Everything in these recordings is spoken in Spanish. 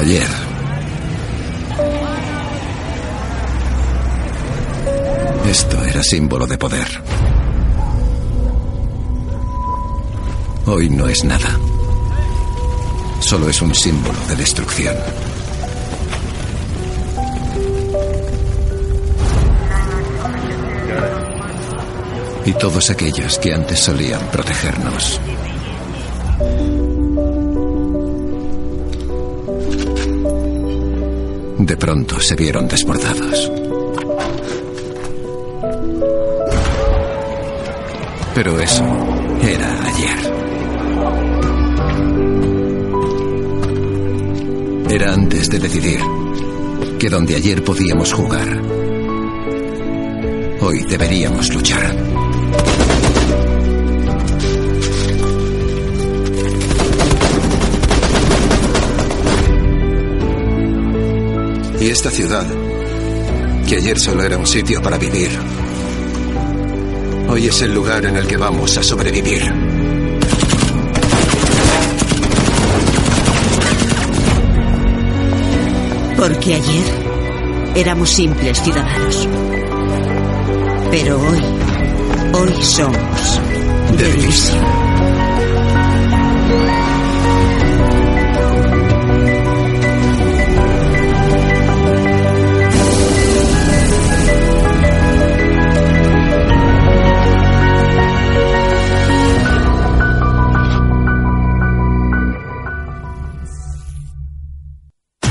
Ayer. Esto era símbolo de poder. Hoy no es nada. Solo es un símbolo de destrucción. Y todos aquellos que antes solían protegernos. De pronto se vieron desbordados. Pero eso era ayer. Era antes de decidir que donde ayer podíamos jugar, hoy deberíamos luchar. Y esta ciudad, que ayer solo era un sitio para vivir, hoy es el lugar en el que vamos a sobrevivir. Porque ayer éramos simples ciudadanos. Pero hoy, hoy somos Division.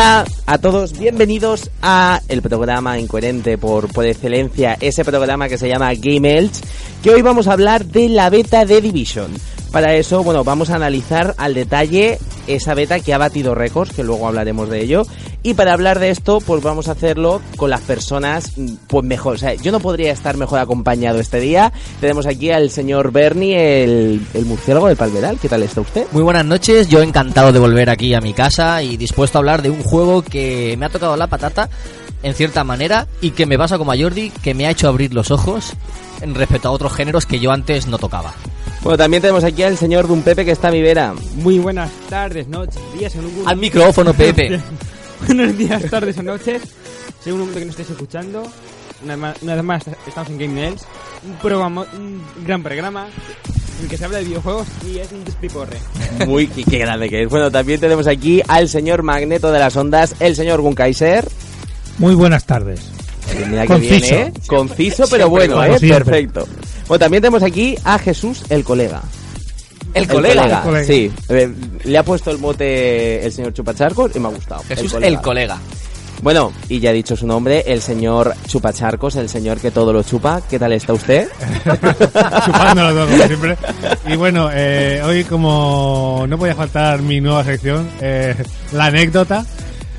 Hola a todos, bienvenidos a el programa incoherente por, por excelencia, ese programa que se llama Game Elch, que hoy vamos a hablar de la beta de Division. Para eso, bueno, vamos a analizar al detalle esa beta que ha batido récords, que luego hablaremos de ello. Y para hablar de esto, pues vamos a hacerlo con las personas, mm, pues mejor. O sea, yo no podría estar mejor acompañado este día. Tenemos aquí al señor Bernie, el, el murciélago del Palmeral. ¿Qué tal está usted? Muy buenas noches, yo encantado de volver aquí a mi casa y dispuesto a hablar de un juego que me ha tocado la patata en cierta manera y que me pasa como a Jordi, que me ha hecho abrir los ojos en respecto a otros géneros que yo antes no tocaba. Bueno, también tenemos aquí al señor Dun Pepe que está a mi vera. Muy buenas tardes, noches, días en un Al micrófono, Pepe. Buenos días, tardes o noches, según el momento que nos estéis escuchando. Una, vez más estamos en Game Nails, un programa, un gran programa en el que se habla de videojuegos y es un despiporre. Muy qué, qué grande que es. Bueno, también tenemos aquí al señor Magneto de las Ondas, el señor Gunkaiser. Muy buenas tardes. Mira que Conciso. viene, ¿eh? Conciso, pero bueno, ¿eh? Perfecto. Bueno, también tenemos aquí a Jesús, el colega. El colega. El colega. Sí. Eh, le ha puesto el mote el señor Chupacharcos y me ha gustado. Jesús, el colega. Bueno, y ya ha dicho su nombre, el señor Chupacharcos, el señor que todo lo chupa. ¿Qué tal está usted? Chupándolo todo, como siempre. Y bueno, eh, hoy como no podía faltar mi nueva sección, eh, la anécdota,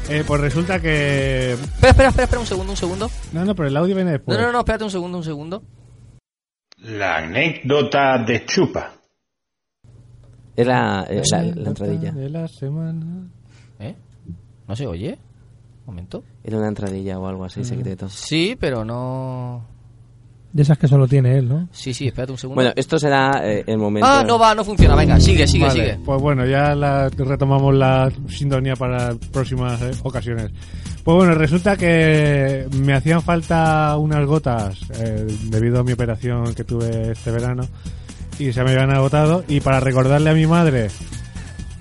eh, pues resulta que... Espera, espera, espera, espera un segundo, un segundo. No, no, pero el audio viene después. No, no, no, espérate un segundo, un segundo. La anécdota de Chupa. Era eh, la, la entradilla. De la semana. ¿Eh? ¿No se oye? Un momento. Era una entradilla o algo así secreto. Sí, pero no... De esas que solo tiene él, ¿no? Sí, sí, espérate un segundo. Bueno, esto será eh, el momento. ah, no va, no funciona. Venga, sigue, sigue, Vale, sigue. Pues bueno, ya la- retomamos la sintonía para próximas eh, ocasiones. Pues bueno, resulta que me hacían falta unas gotas eh, debido a mi operación que tuve este verano y se me habían agotado y para recordarle a mi madre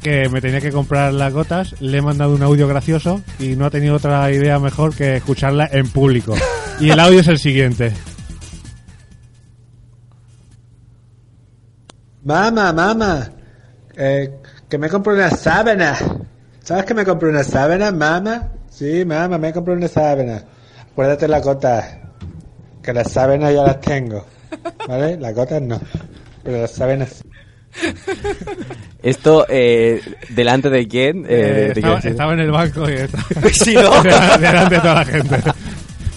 que me tenía que comprar las gotas, le he mandado un audio gracioso y no ha tenido otra idea mejor que escucharla en público. Y el audio es el siguiente. Mamá, mamá, eh, que me compré una sábana. ¿Sabes que me compré una sábana, mamá? Sí, mamá, me compré una sábana. Acuérdate la gota, que las sábanas ya las tengo. ¿Vale? Las gotas no. Pero las sábanas. Esto, eh, ¿delante de quién? Eh, Eh, de- estaba, quién? estaba en el banco y estaba Sí, ¿no? delante de toda la gente.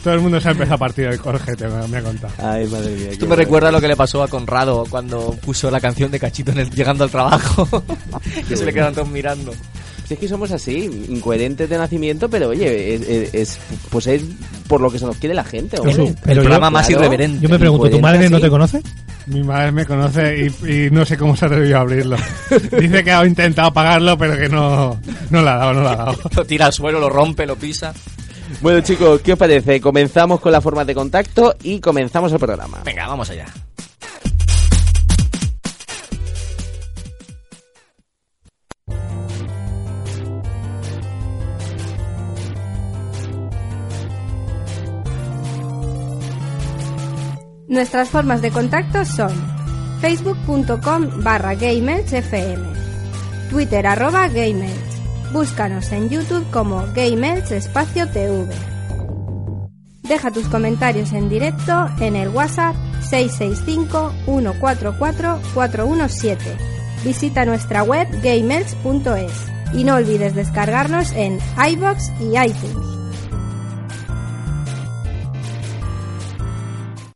Todo el mundo se ha empezado a partir el corjete, me, me ha contado. Ay, madre mía. Esto me bueno. recuerda lo que le pasó a Conrado cuando puso la canción de Cachito en el- llegando al trabajo. que se le quedan todos mirando. Si es que somos así, incoherentes de nacimiento, pero oye, es, es- es- pues es por lo que se nos quiere la gente, hombre. Pero, pero el programa yo, más claro. irreverente. yo me pregunto, ¿tu madre no te conoce? Mi madre me conoce y, y no sé cómo se atrevió a abrirlo. Dice que ha intentado apagarlo, pero que no, no la ha dado, no la ha dado. Lo tira al suelo, lo rompe, lo pisa. Bueno, chicos, ¿qué os parece? Comenzamos con las formas de contacto y comenzamos el programa. Venga, vamos allá. Nuestras formas de contacto son facebook.com barra gamelchfm, twitter arroba gamelch, búscanos en youtube como gamelch espacio tv. Deja tus comentarios en directo en el WhatsApp 665-144-417. Visita nuestra web gamelch.es y no olvides descargarnos en iBox y iTunes.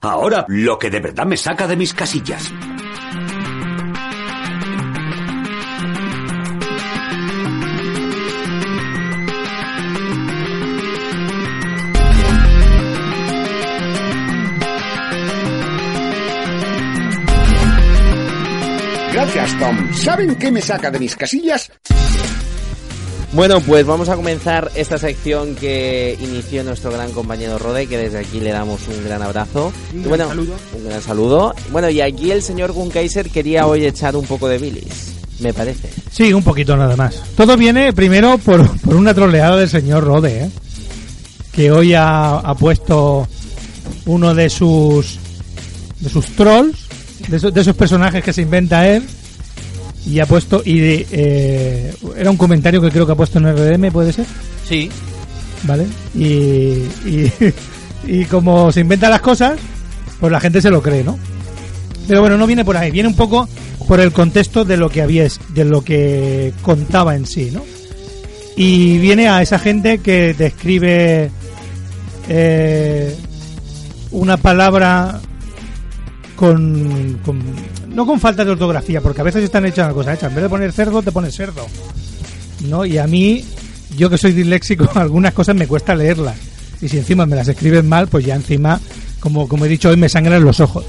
Ahora, lo que de verdad me saca de mis casillas. Gracias, Tom. ¿Saben qué me saca de mis casillas? Bueno, pues vamos a comenzar esta sección que inició nuestro gran compañero Rode, que desde aquí le damos un gran abrazo. Un gran bueno, saludo. Un gran saludo. Bueno, y aquí el señor Gunkaiser quería hoy echar un poco de bilis, me parece. Sí, un poquito nada más. Todo viene primero por, por una troleada del señor Rode, ¿eh? que hoy ha, ha puesto uno de sus de sus trolls, de, esos- de esos personajes que se inventa él, y ha puesto y eh, era un comentario que creo que ha puesto en RDM, puede ser, Sí. ¿vale? Y, y, y como se inventan las cosas, pues la gente se lo cree, ¿no? Pero bueno, no viene por ahí, viene un poco por el contexto de lo que había, es- de lo que contaba en sí, ¿no? Y viene a esa gente que describe eh, una palabra con, con- no con falta de ortografía, porque a veces están hechas una cosa hecha. En vez de poner cerdo, te pones cerdo. ¿No? Y a mí, yo que soy disléxico, algunas cosas me cuesta leerlas. Y si encima me las escriben mal, pues ya encima, como, como he dicho hoy, me sangran los ojos.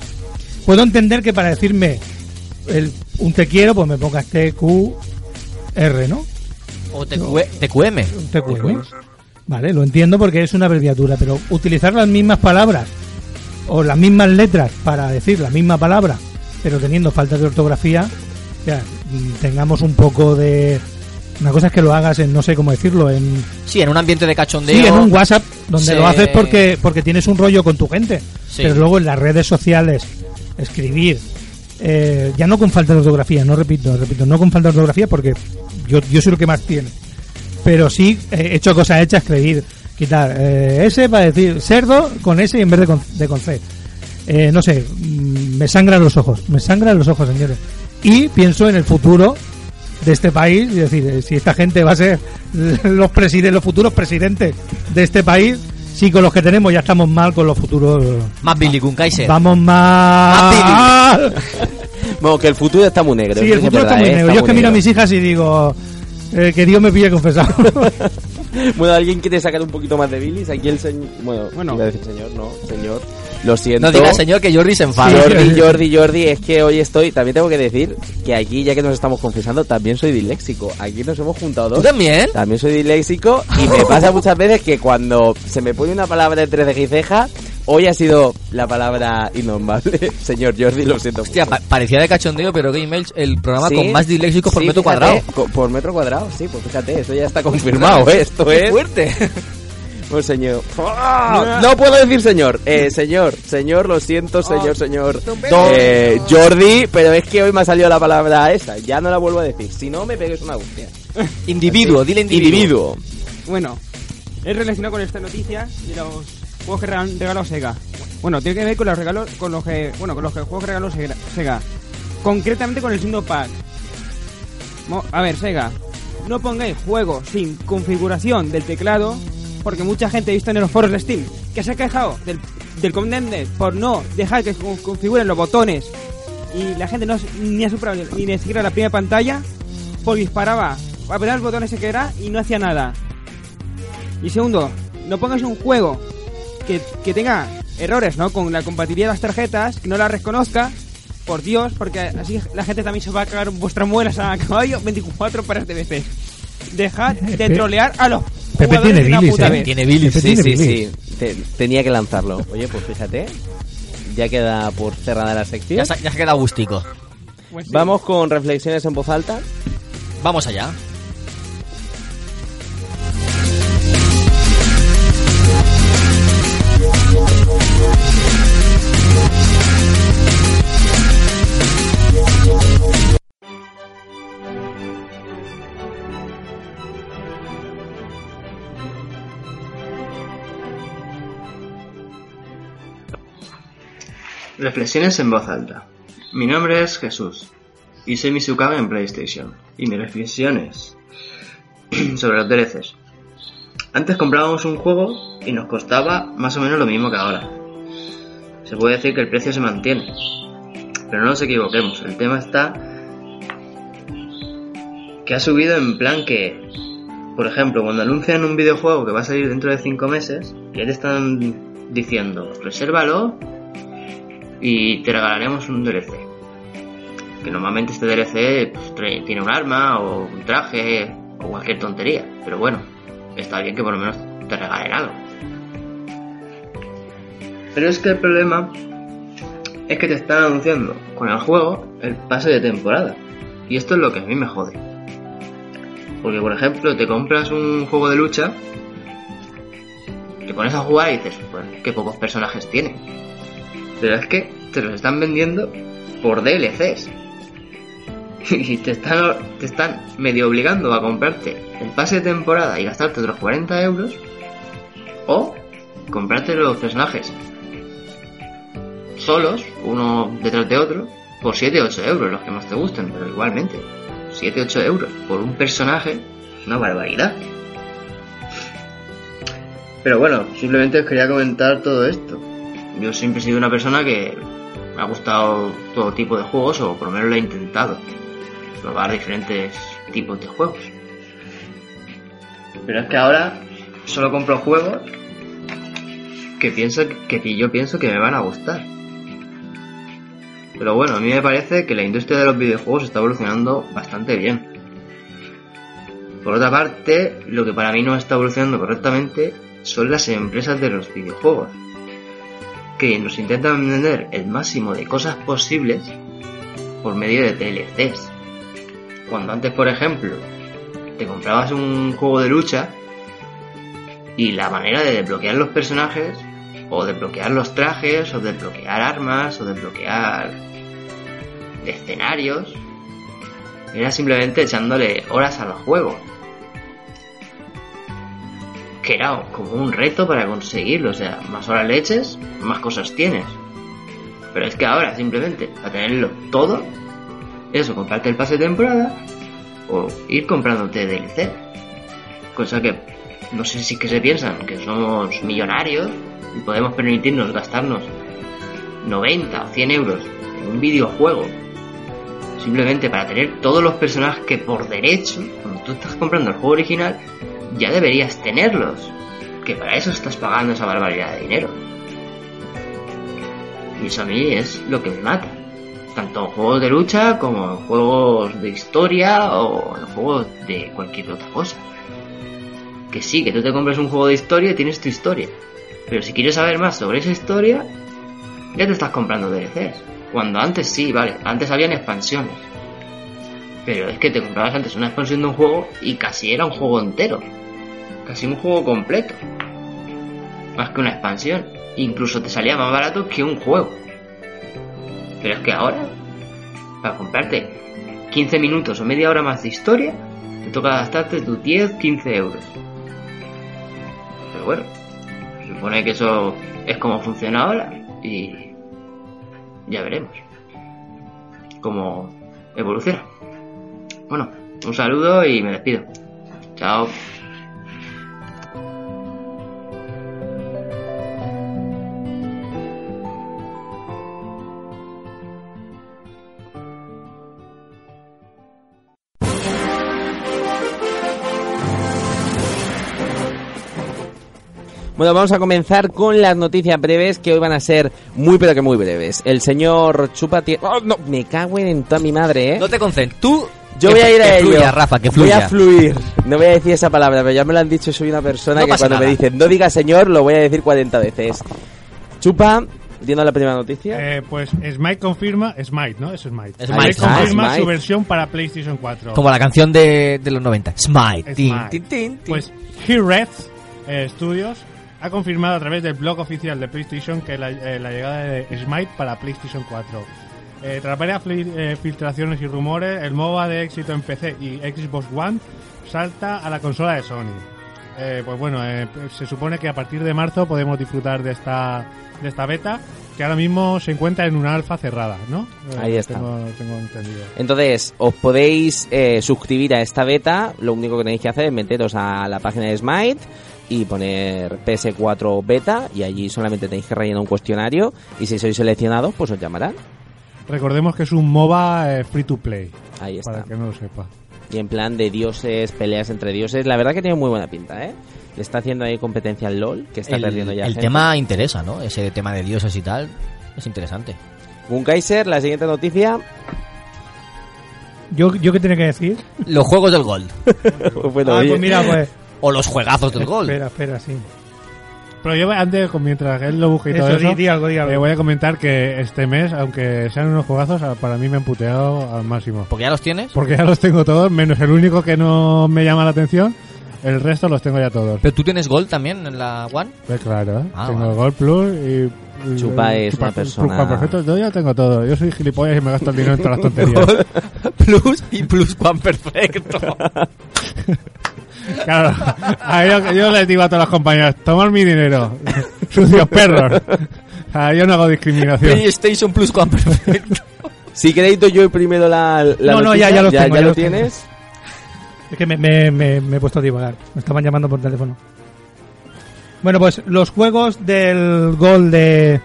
Puedo entender que para decirme el, un te quiero, pues me pongas T-Q-R, ¿no? O TQ TQM. Un TQM. Vale, lo entiendo porque es una abreviatura, pero utilizar las mismas palabras o las mismas letras para decir la misma palabra, pero teniendo falta de ortografía, ya, tengamos un poco de... Una cosa es que lo hagas en, no sé cómo decirlo, en... Sí, en un ambiente de cachondeo. Sí, en un WhatsApp, donde lo haces porque, porque tienes un rollo con tu gente. Sí. Pero luego en las redes sociales, escribir, eh, ya no con falta de ortografía, no repito, repito, no con falta de ortografía porque yo, yo soy el que más tiene. Pero sí he hecho cosas hechas, escribir, quitar eh, S para decir cerdo con S en vez de con, de con C. Eh, no sé, me sangran los ojos, me sangran los ojos, señores. Y pienso en el futuro de este país y decir, eh, si esta gente va a ser los presidentes, los futuros presidentes de este país, si con los que tenemos ya estamos mal, con los futuros Más Billy Kaiser. vamos mal. Bueno, que el futuro está muy negro. Sí, el futuro está verdad, muy ¿eh? negro. Yo es que miro a mis hijas y digo, eh, que Dios me pille confesado. Bueno, ¿alguien quiere sacar un poquito más de bilis? Aquí el señor... Bueno, Bueno. iba a decir señor, no, señor. Lo siento. No digas señor que Jordi se enfada. Jordi, Jordi, Jordi, es que hoy estoy, también tengo que decir que aquí, ya que nos estamos confesando, también soy disléxico. Aquí nos hemos juntado dos. ¿Tú también? También soy disléxico y me pasa muchas veces que cuando se me pone una palabra entre ceja y ceja, hoy ha sido la palabra innombrable. Señor Jordi, lo siento. Hostia, pa- parecía de cachondeo, pero Game Mail, el programa Sí, con más disléxicos por sí, metro fíjate, cuadrado. Por metro cuadrado, sí, pues fíjate, eso ya está confirmado, ¿eh? Esto Qué es... fuerte. Pues señor. ¡Ah! No puedo decir señor. Eh, señor, señor, lo siento, señor, señor. Eh, Jordi, pero es que hoy me ha salido la palabra esa. Ya no la vuelvo a decir. Si no, me pegues una hostia. Individuo, dile individuo. Individuo. Bueno, es relacionado con esta noticia de los juegos que regal- regaló Sega. Bueno, tiene que ver con los regalos, con los que, bueno, con los que juegos que regaló Sega-. Concretamente con el Syndrome Pack. A ver, Sega, no pongáis juegos sin configuración del teclado, porque mucha gente he visto en los foros de Steam que se ha quejado del, del Condemned por no dejar que configuren los botones y la gente no ni ha superado ni, ni siquiera la primera pantalla, porque disparaba, apretar el botón ese que era y no hacía nada. Y segundo, no pongas un juego que, que tenga errores, ¿no? Con la compatibilidad de las tarjetas, que no las reconozca, por Dios, porque así la gente también se va a cagar vuestras muelas a caballo 24 para este BC. Dejad de trolear a los Pepe tiene bilis, ¿eh? Tiene bilis. Pepe Sí, tiene sí, bilis. sí. Te- tenía que lanzarlo. Oye, pues fíjate. Ya queda por cerrada la sección. Ya, se- ya se queda gustico. Pues sí. Vamos con reflexiones en voz alta. Vamos allá. Reflexiones en voz alta. Mi nombre es Jesús y soy Misukaga en PlayStation. Y mis reflexiones sobre los DLCs. Antes comprábamos un juego y nos costaba más o menos lo mismo que ahora. Se puede decir que el precio se mantiene. Pero no nos equivoquemos, el tema está que ha subido en plan que, por ejemplo, cuando anuncian un videojuego que va a salir dentro de 5 meses, ya te están diciendo, resérvalo y te regalaremos un DLC. Que normalmente este DLC pues, tiene un arma o un traje o cualquier tontería. Pero bueno, está bien que por lo menos te regalen algo. Pero es que el problema es que te están anunciando con el juego el pase de temporada. Y esto es lo que a mí me jode. Porque por ejemplo te compras un juego de lucha, te pones a jugar y dices, pues qué pocos personajes tiene. Pero es que te los están vendiendo por DLCs. Y te están, te están medio obligando a comprarte el pase de temporada y gastarte otros 40 euros. O comprarte los personajes solos, uno detrás de otro, por 7-8 euros, los que más te gusten, pero igualmente, 7-8 euros por un personaje es una barbaridad. Pero bueno, simplemente os quería comentar todo esto. Yo siempre he sido una persona que me ha gustado todo tipo de juegos, o por lo menos lo he intentado. Probar diferentes tipos de juegos. Pero es que ahora solo compro juegos que pienso que yo pienso que me van a gustar. Pero bueno, a mí me parece que la industria de los videojuegos está evolucionando bastante bien. Por otra parte, lo que para mí no está evolucionando correctamente son las empresas de los videojuegos, que nos intentan vender el máximo de cosas posibles por medio de DLCs. Cuando antes, por ejemplo, te comprabas un juego de lucha y la manera de desbloquear los personajes, o desbloquear los trajes, o desbloquear armas, o desbloquear escenarios, era simplemente echándole horas al juego. Que como un reto para conseguirlo, o sea, más horas le eches, más cosas tienes. Pero es que ahora simplemente, para tenerlo todo, eso, comprarte el pase de temporada, o ir comprándote DLC. Cosa que no sé si es que se piensan que somos millonarios y podemos permitirnos gastarnos 90 o 100 euros en un videojuego simplemente para tener todos los personajes que por derecho, cuando tú estás comprando el juego original, ya deberías tenerlos. Que para eso estás pagando esa barbaridad de dinero. Y eso a mí es lo que me mata. Tanto en juegos de lucha como en juegos de historia o en juegos de cualquier otra cosa. Que sí, que tú te compras un juego de historia y tienes tu historia. Pero si quieres saber más sobre esa historia, ya te estás comprando DLCs. Cuando antes sí, vale, antes habían expansiones. Pero es que te comprabas antes una expansión de un juego y casi era un juego entero. Casi un juego completo. Más que una expansión. Incluso te salía más barato que un juego. Pero es que ahora, para comprarte 15 minutos o media hora más de historia, te toca gastarte tus 10, 15 euros. Pero bueno, se supone que eso es como funciona ahora. y ya veremos cómo evoluciona. Bueno, un saludo y me despido. Chao. Bueno, vamos a comenzar con las noticias breves que hoy van a ser muy pero que muy breves. El señor Chupa ¡Oh, no! Me cago en toda mi madre, ¿eh? No te concentres. Tú. Yo que- voy a ir a que ello. fluya, Rafa, que Voy a fluir. No voy a decir esa palabra, pero ya me lo han dicho. Soy una persona No que cuando me dicen no diga señor, lo voy a decir 40 veces. Chupa, viendo la primera noticia. Eh, pues Smite confirma, Smite, ¿no? Es Smite. Smite. confirma Ah, Smite. su versión para PlayStation 4. Como la canción de, de los 90. Smite. Pues He-Red eh, Studios ha confirmado a través del blog oficial de PlayStation que la, eh, la llegada de Smite para PlayStation 4. Eh, tras varias eh, filtraciones y rumores, el MOBA de éxito en PC y Xbox One salta a la consola de Sony. Eh, pues bueno, eh, se supone que a partir de marzo podemos disfrutar de esta de esta beta que ahora mismo se encuentra en una alfa cerrada, ¿no? Eh, Ahí está. Tengo, tengo entendido. Entonces, os podéis eh, suscribir a esta beta. Lo único que tenéis que hacer es meteros a la página de Smite y poner PS4 beta y allí solamente tenéis que rellenar un cuestionario y si sois seleccionados, pues os llamarán. Recordemos que es un MOBA eh, free to play. Ahí está. Para que no lo sepa. Y en plan de dioses, peleas entre dioses. La verdad que tiene muy buena pinta, ¿eh? Le está haciendo ahí competencia al LOL, que está el, perdiendo ya el gente. tema interesa, ¿no? Ese tema de dioses y tal. Es interesante. Gunkaiser, la siguiente noticia. ¿Yo, ¿Yo qué tiene que decir? Los juegos del Gold. Bueno, ah, pues mira, pues... O los juegazos del Gold. Espera, espera, sí. Pero yo antes, mientras él lo busque y todo Eso, eso, di- di algo, di algo. eh, voy a comentar que este mes, aunque sean unos juegazos, a- para mí me han puteado al máximo. ¿Porque ya los tienes? Porque ya los tengo todos, menos el único que no me llama la atención. El resto los tengo ya todos. ¿Pero tú tienes Gold también en la One? Pues claro. Ah, tengo vale. Gold Plus y... Chupa es una persona- Chupa perfecto, yo ya tengo todo. Yo soy gilipollas y me gasto el dinero en todas las tonterías. Plus y Plus One perfecto. Claro, a yo, yo les digo a todas las compañías, tomad mi dinero, sucios perros. Sea, yo no hago discriminación. PlayStation Plus One perfecto. Si queréis doy yo primero la, la No, no, ya- ya los tengo, ya lo los tengo. tienes. Es que me, me- me- me he puesto a divagar. Me estaban llamando por teléfono. Bueno, pues los juegos del Gol de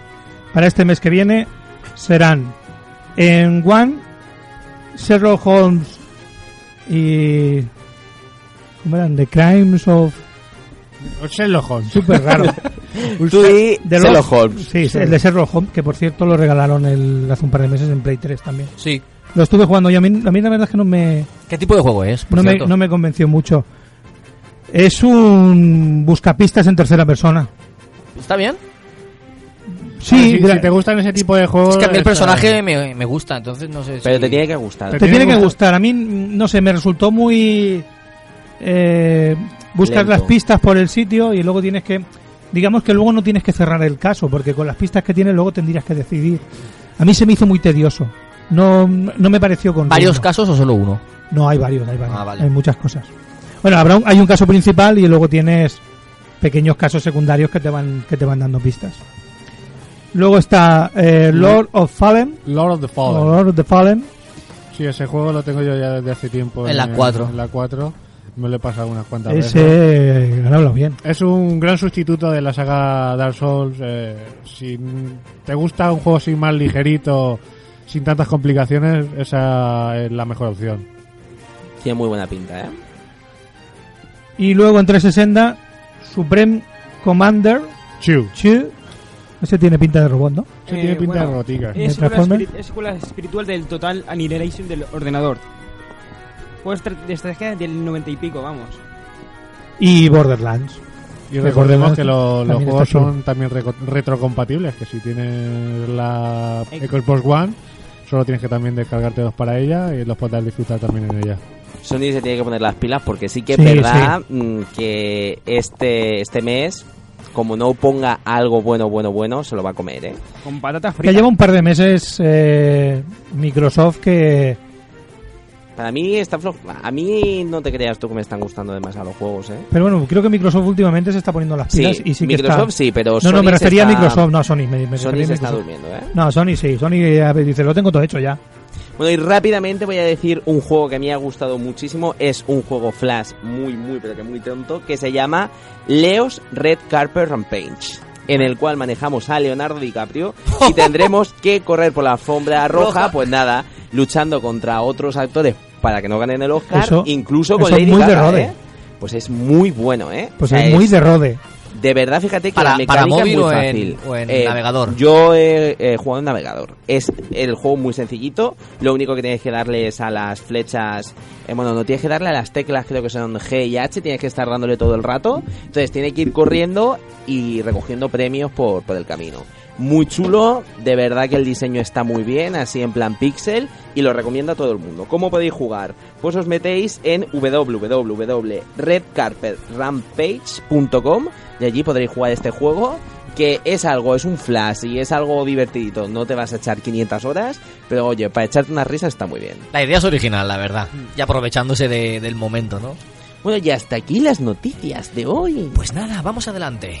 para este mes que viene serán en One, Sherlock Holmes y ¿cómo eran? The Crimes of Sherlock Holmes. Súper raro. Tú di De Sherlock los- Holmes. Sí, el de Sherlock Holmes, que por cierto lo regalaron el, hace un par de meses en Play 3 también. Sí. Lo estuve jugando y a mí, a mí la verdad es que no me, ¿Qué tipo de juego es? por no me, cierto? no me convenció mucho. Es un buscapistas en tercera persona. ¿Está bien? Sí, si te gustan ese tipo de juegos... Es que a mí el personaje me, me gusta, entonces no sé si... Pero te tiene que gustar. te tiene que gustar. A mí, no sé, me resultó muy... Eh, buscas Lento. las pistas por el sitio y luego tienes que... Digamos que luego no tienes que cerrar el caso, porque con las pistas que tienes luego tendrías que decidir. A mí se me hizo muy tedioso. No, no me pareció con ¿Varios casos o solo uno? No, hay varios, hay varios. Ah, vale. Hay muchas cosas. Bueno, habrá un- hay un caso principal y luego tienes pequeños casos secundarios que te van que te van dando pistas. Luego está eh, Lord of Fallen. Lord of the Fallen. Lord of the Fallen. Sí, ese juego lo tengo yo ya desde hace tiempo. En la 4. En la 4. Me lo he pasado unas cuantas veces. Ese, ganarlo bien. Es un gran sustituto de la saga Dark Souls. eh, si te gusta un juego así más ligerito, sin tantas complicaciones, esa es la mejor opción. Tiene muy buena pinta, ¿eh? Y luego en 360, Supreme Commander Chu. Chu. Ese tiene pinta de robot, ¿no? Ese tiene pinta de robotica. Es secuela espiritual del Total Annihilation del ordenador. Juego estra- de estrategia del 90 y pico, vamos. Y Borderlands. Y recordemos que lo- los juegos son también retrocompatibles, que si tienes la Xbox One, solo tienes que también descargarte dos para ella y los podrás disfrutar también en ella. Sony se tiene que poner las pilas porque sí que es Sí, verdad mm, que este este mes, como no ponga algo bueno, bueno, bueno, se lo va a comer, ¿eh? Con patatas Ya fritas. lleva un par de meses eh, Microsoft que Para mí está A mí no te creas tú que me están gustando demasiado los juegos, ¿eh? Pero bueno, creo que Microsoft últimamente se está poniendo las Sí, pilas y sí que Microsoft está... sí, pero No, Sony no, me refería a Microsoft, no a Sony. Me, me Sony se está durmiendo, ¿eh? No, Sony sí, Sony eh, dice, lo tengo todo hecho ya. Bueno, y rápidamente voy a decir un juego que a mí me ha gustado muchísimo. Es un juego Flash muy, muy, pero que muy tonto, que se llama Leo's Red Carpet Rampage. En el cual manejamos a Leonardo DiCaprio y tendremos que correr por la alfombra roja, pues nada, luchando contra otros actores para que no ganen el Oscar, Eso- incluso con eso es Lady muy de Gaga, Rode. ¿eh? Pues es muy bueno, ¿eh? Pues O sea, es muy de rode. De verdad, fíjate que Para- la mecánica para móvil es muy o en- fácil. o en Eh, navegador. Yo he jugado en navegador. Es el juego muy sencillito. Lo único que tienes que darle es a las flechas. eh, bueno, no tienes que darle a las teclas, creo que son G y H. Tienes que estar dándole todo el rato. Entonces tiene que ir corriendo y recogiendo premios por, por el camino. Muy chulo, de verdad que el diseño está muy bien, así en plan pixel, y lo recomiendo a todo el mundo. ¿Cómo podéis jugar? Pues os metéis en www.redcarpetrampage.com y allí podréis jugar este juego que es algo, es un flash y es algo divertidito. No te vas a echar 500 horas, pero oye, para echarte una risa está muy bien. La idea es original, la verdad. Y aprovechándose de- del momento, ¿no? Bueno, y hasta aquí las noticias de hoy. Pues nada, vamos adelante.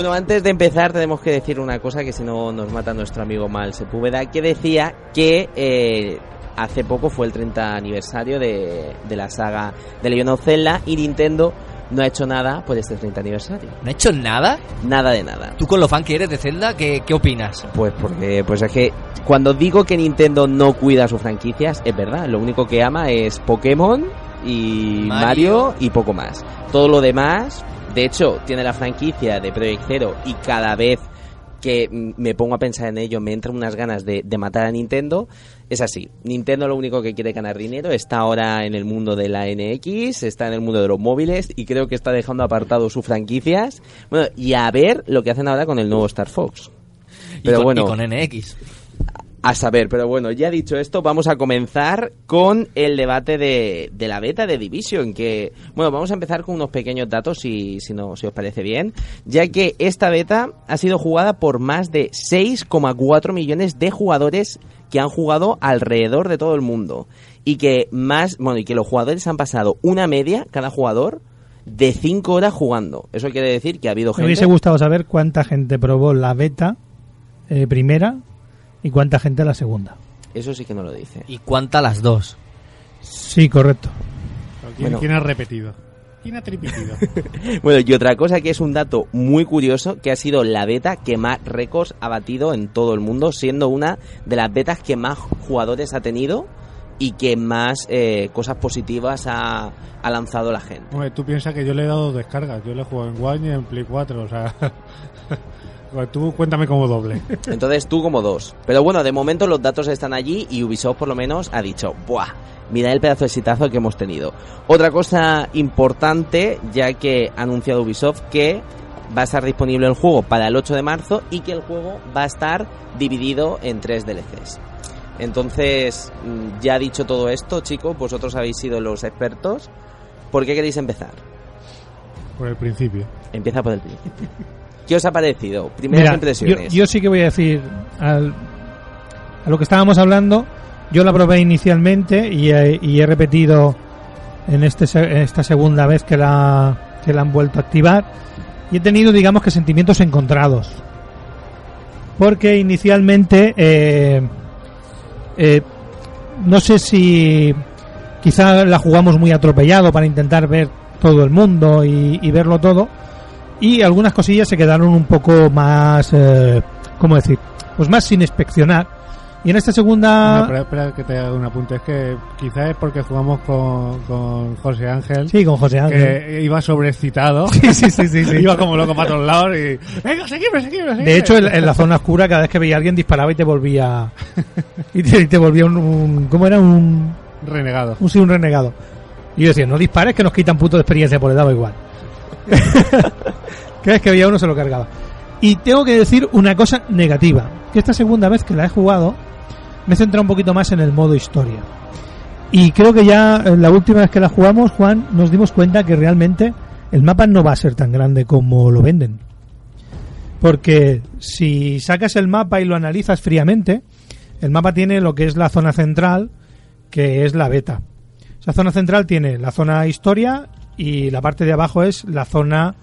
Bueno, antes de empezar tenemos que decir una cosa que si no nos mata nuestro amigo Mal Sepúlveda, que decía que eh, hace poco fue el 30 aniversario de, de la saga de Legend of Zelda y Nintendo no ha hecho nada por este 30 aniversario. ¿No ha hecho nada? Nada de nada. ¿Tú con lo fan que eres de Zelda, qué, qué opinas? Pues porque pues es que cuando digo que Nintendo no cuida sus franquicias, es verdad, lo único que ama es Pokémon y Mario. Mario, y poco más. Todo lo demás, de hecho, tiene la franquicia de Project Zero y cada vez que me pongo a pensar en ello me entran unas ganas de, de matar a Nintendo. Es así, Nintendo lo único que quiere ganar dinero, está ahora en el mundo de la NX, está en el mundo de los móviles y creo que está dejando apartado sus franquicias. Bueno, y a ver lo que hacen ahora con el nuevo Star Fox. Pero y con, bueno, y con NX. A saber, pero bueno, ya dicho esto, vamos a comenzar con el debate de, de la beta de Division, que, bueno, vamos a empezar con unos pequeños datos, si, si, no, si os parece bien, ya que esta beta ha sido jugada por más de 6,4 millones de jugadores que han jugado alrededor de todo el mundo, y que más, bueno, y que los jugadores han pasado una media, cada jugador, de 5 horas jugando. Eso quiere decir que ha habido Me gente... hubiese gustado saber cuánta gente probó la beta eh, primera y cuánta gente la segunda. Eso sí que no lo dice. ¿Y cuánta las dos? Sí, correcto. ¿Quién, Bueno. quién ha repetido? ¿Quién ha tripitido? Bueno, y otra cosa que es un dato muy curioso, que ha sido la beta que más récords ha batido en todo el mundo, siendo una de las betas que más jugadores ha tenido y que más eh, cosas positivas ha, ha lanzado la gente. Hombre, tú piensas que yo le he dado descargas. Yo le he jugado en One y en Play 4. O sea, tú cuéntame como doble. Entonces tú como dos. Pero bueno, de momento los datos están allí y Ubisoft por lo menos ha dicho, ¡buah! Mira el pedazo de exitazo que hemos tenido. Otra cosa importante, ya que ha anunciado Ubisoft que va a estar disponible el juego para el 8 de marzo y que el juego va a estar dividido en tres DLCs. Entonces, mm, ya dicho todo esto, chicos, vosotros habéis sido los expertos. ¿Por qué queréis empezar? Por el principio. Empieza por el principio. ¿Qué os ha parecido? Primeras Mira, yo, impresiones. yo sí que voy a decir al- a lo que estábamos hablando. Yo la probé inicialmente y he, y he repetido en, este, en esta segunda vez que la, que la han vuelto a activar. Y he tenido, digamos que, sentimientos encontrados. Porque inicialmente, eh, eh, no sé si quizá la jugamos muy atropellado para intentar ver todo el mundo y, y verlo todo. Y algunas cosillas se quedaron un poco más, eh, ¿cómo decir? Pues más sin inspeccionar. Y en esta segunda... No, pero espera que te haga un apunte. Es que quizás es porque jugamos con, con José Ángel. Sí, con José Ángel. Que iba sobreexcitado. Sí, sí, sí, sí, sí. iba como loco para todos lados y... ¡Venga, seguime, seguime, seguime! De hecho, en, en la zona oscura, cada vez que veía a alguien disparaba y te volvía... y te, y te volvía un, un- ¿Cómo era? Un... Renegado. Un, sí, un renegado. Y yo decía, no dispares que nos quitan punto de experiencia, por le daba igual. Cada vez que veía uno se lo cargaba. Y tengo que decir una cosa negativa, que esta segunda vez que la he jugado me he centrado un poquito más en el modo historia. Y creo que ya eh, la última vez que la jugamos, Juan, nos dimos cuenta que realmente el mapa no va a ser tan grande como lo venden. Porque si sacas el mapa y lo analizas fríamente, el mapa tiene lo que es la zona central, que es la beta. Esa zona central tiene la zona historia y la parte de abajo es la zona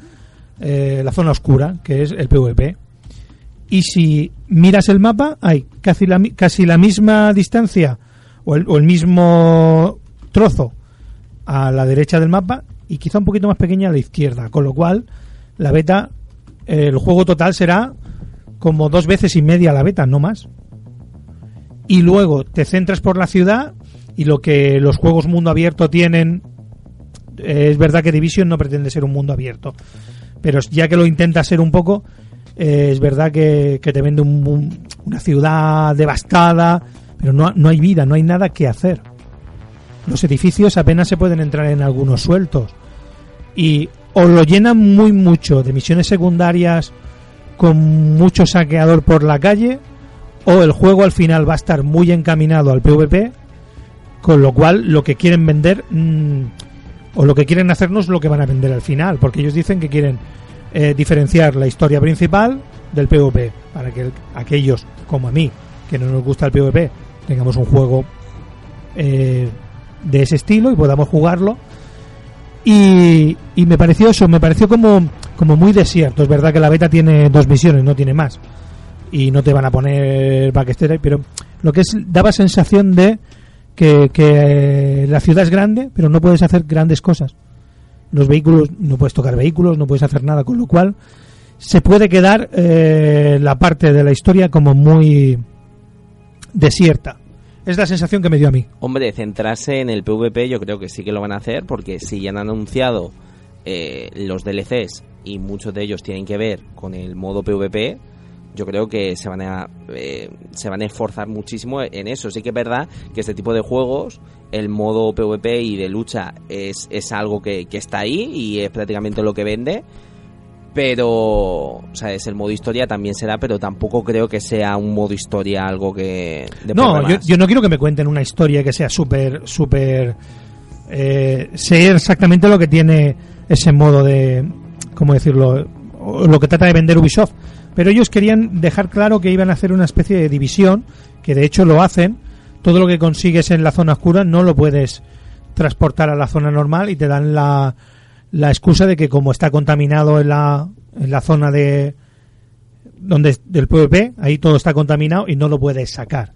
eh, la zona oscura, que es el PvP. Y si miras el mapa, hay casi la, casi la misma distancia o el, o el mismo trozo a la derecha del mapa y quizá un poquito más pequeña a la izquierda. Con lo cual, la beta, el juego total será como dos veces y media la beta, no más. Y luego te centras por la ciudad y lo que los juegos mundo abierto tienen es verdad que Division no pretende ser un mundo abierto pero ya que lo intenta ser un poco eh, es verdad que, te vende un- una ciudad devastada pero no, no hay vida, no hay nada que hacer. Los edificios apenas se pueden entrar en algunos sueltos. Y o lo llenan muy mucho de misiones secundarias con mucho saqueador por la calle o el juego al final va a estar muy encaminado al PvP con lo cual lo que quieren vender mm, o lo que quieren hacer no es lo que van a vender al final porque ellos dicen que quieren eh, diferenciar la historia principal del PvP para que el- aquellos como a mí que no nos gusta el PvP tengamos un juego eh, de ese estilo y podamos jugarlo y, y me pareció eso, me pareció como, como muy desierto. Es verdad que la beta tiene dos misiones, no tiene más. Y no te van a poner backstory, pero lo que es, daba sensación de que, la ciudad es grande, pero no puedes hacer grandes cosas. Los vehículos, no puedes tocar vehículos, no puedes hacer nada, con lo cual se puede quedar eh, la parte de la historia como muy desierta. Es la sensación que me dio a mí. Hombre, centrarse en el PvP yo creo que sí que lo van a hacer porque si ya han anunciado eh, los DLCs y muchos de ellos tienen que ver con el modo PvP, yo creo que se van a eh, se van a esforzar muchísimo en eso. Sí que es verdad que este tipo de juegos, el modo PvP y de lucha es, es algo que, que está ahí y es prácticamente lo que vende. Pero, o sea, es el modo historia también será, pero tampoco creo que sea un modo historia algo que... No, yo, no quiero que me cuenten una historia que sea súper, súper... Eh, sé exactamente lo que tiene ese modo de... ¿Cómo decirlo? Lo que trata de vender Ubisoft. Pero ellos querían dejar claro que iban a hacer una especie de división, que de hecho lo hacen. Todo lo que consigues en la zona oscura no lo puedes transportar a la zona normal y te dan la, la excusa de que como está contaminado en la, en la zona de donde del PvP, ahí todo está contaminado y no lo puedes sacar.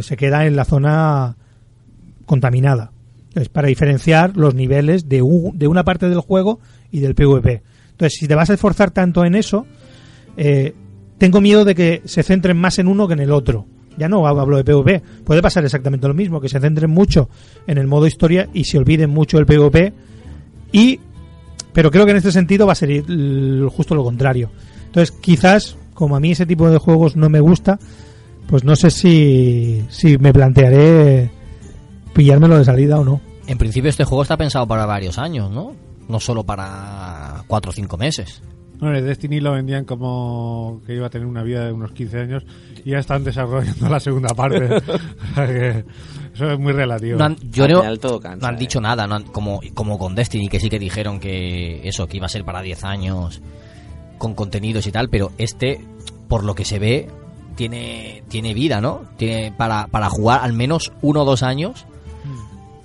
Se queda en la zona contaminada. Es para diferenciar los niveles de, u- de una parte del juego y del PvP. Entonces, si te vas a esforzar tanto en eso, eh, tengo miedo de que se centren más en uno que en el otro. Ya no hablo de PvP. Puede pasar exactamente lo mismo, que se centren mucho en el modo historia y se olviden mucho del PvP. Y, pero creo que en este sentido va a ser justo lo contrario. Entonces, quizás, como a mí ese tipo de juegos no me gusta, pues no sé si, si me plantearé pillármelo de salida o no. En principio este juego está pensado para varios años, ¿no? No solo para cuatro o cinco meses. Bueno, el Destiny lo vendían como que iba a tener una vida de unos 15 años y ya están desarrollando la segunda parte. O sea que eso es muy relativo. No han, yo no, cansa, no han ¿eh? dicho nada, no han- como, como con Destiny, que sí que dijeron que eso, que iba a ser para 10 años con contenidos y tal, pero este, por lo que se ve, tiene, tiene vida, ¿no? Tiene para, para jugar al menos uno o dos años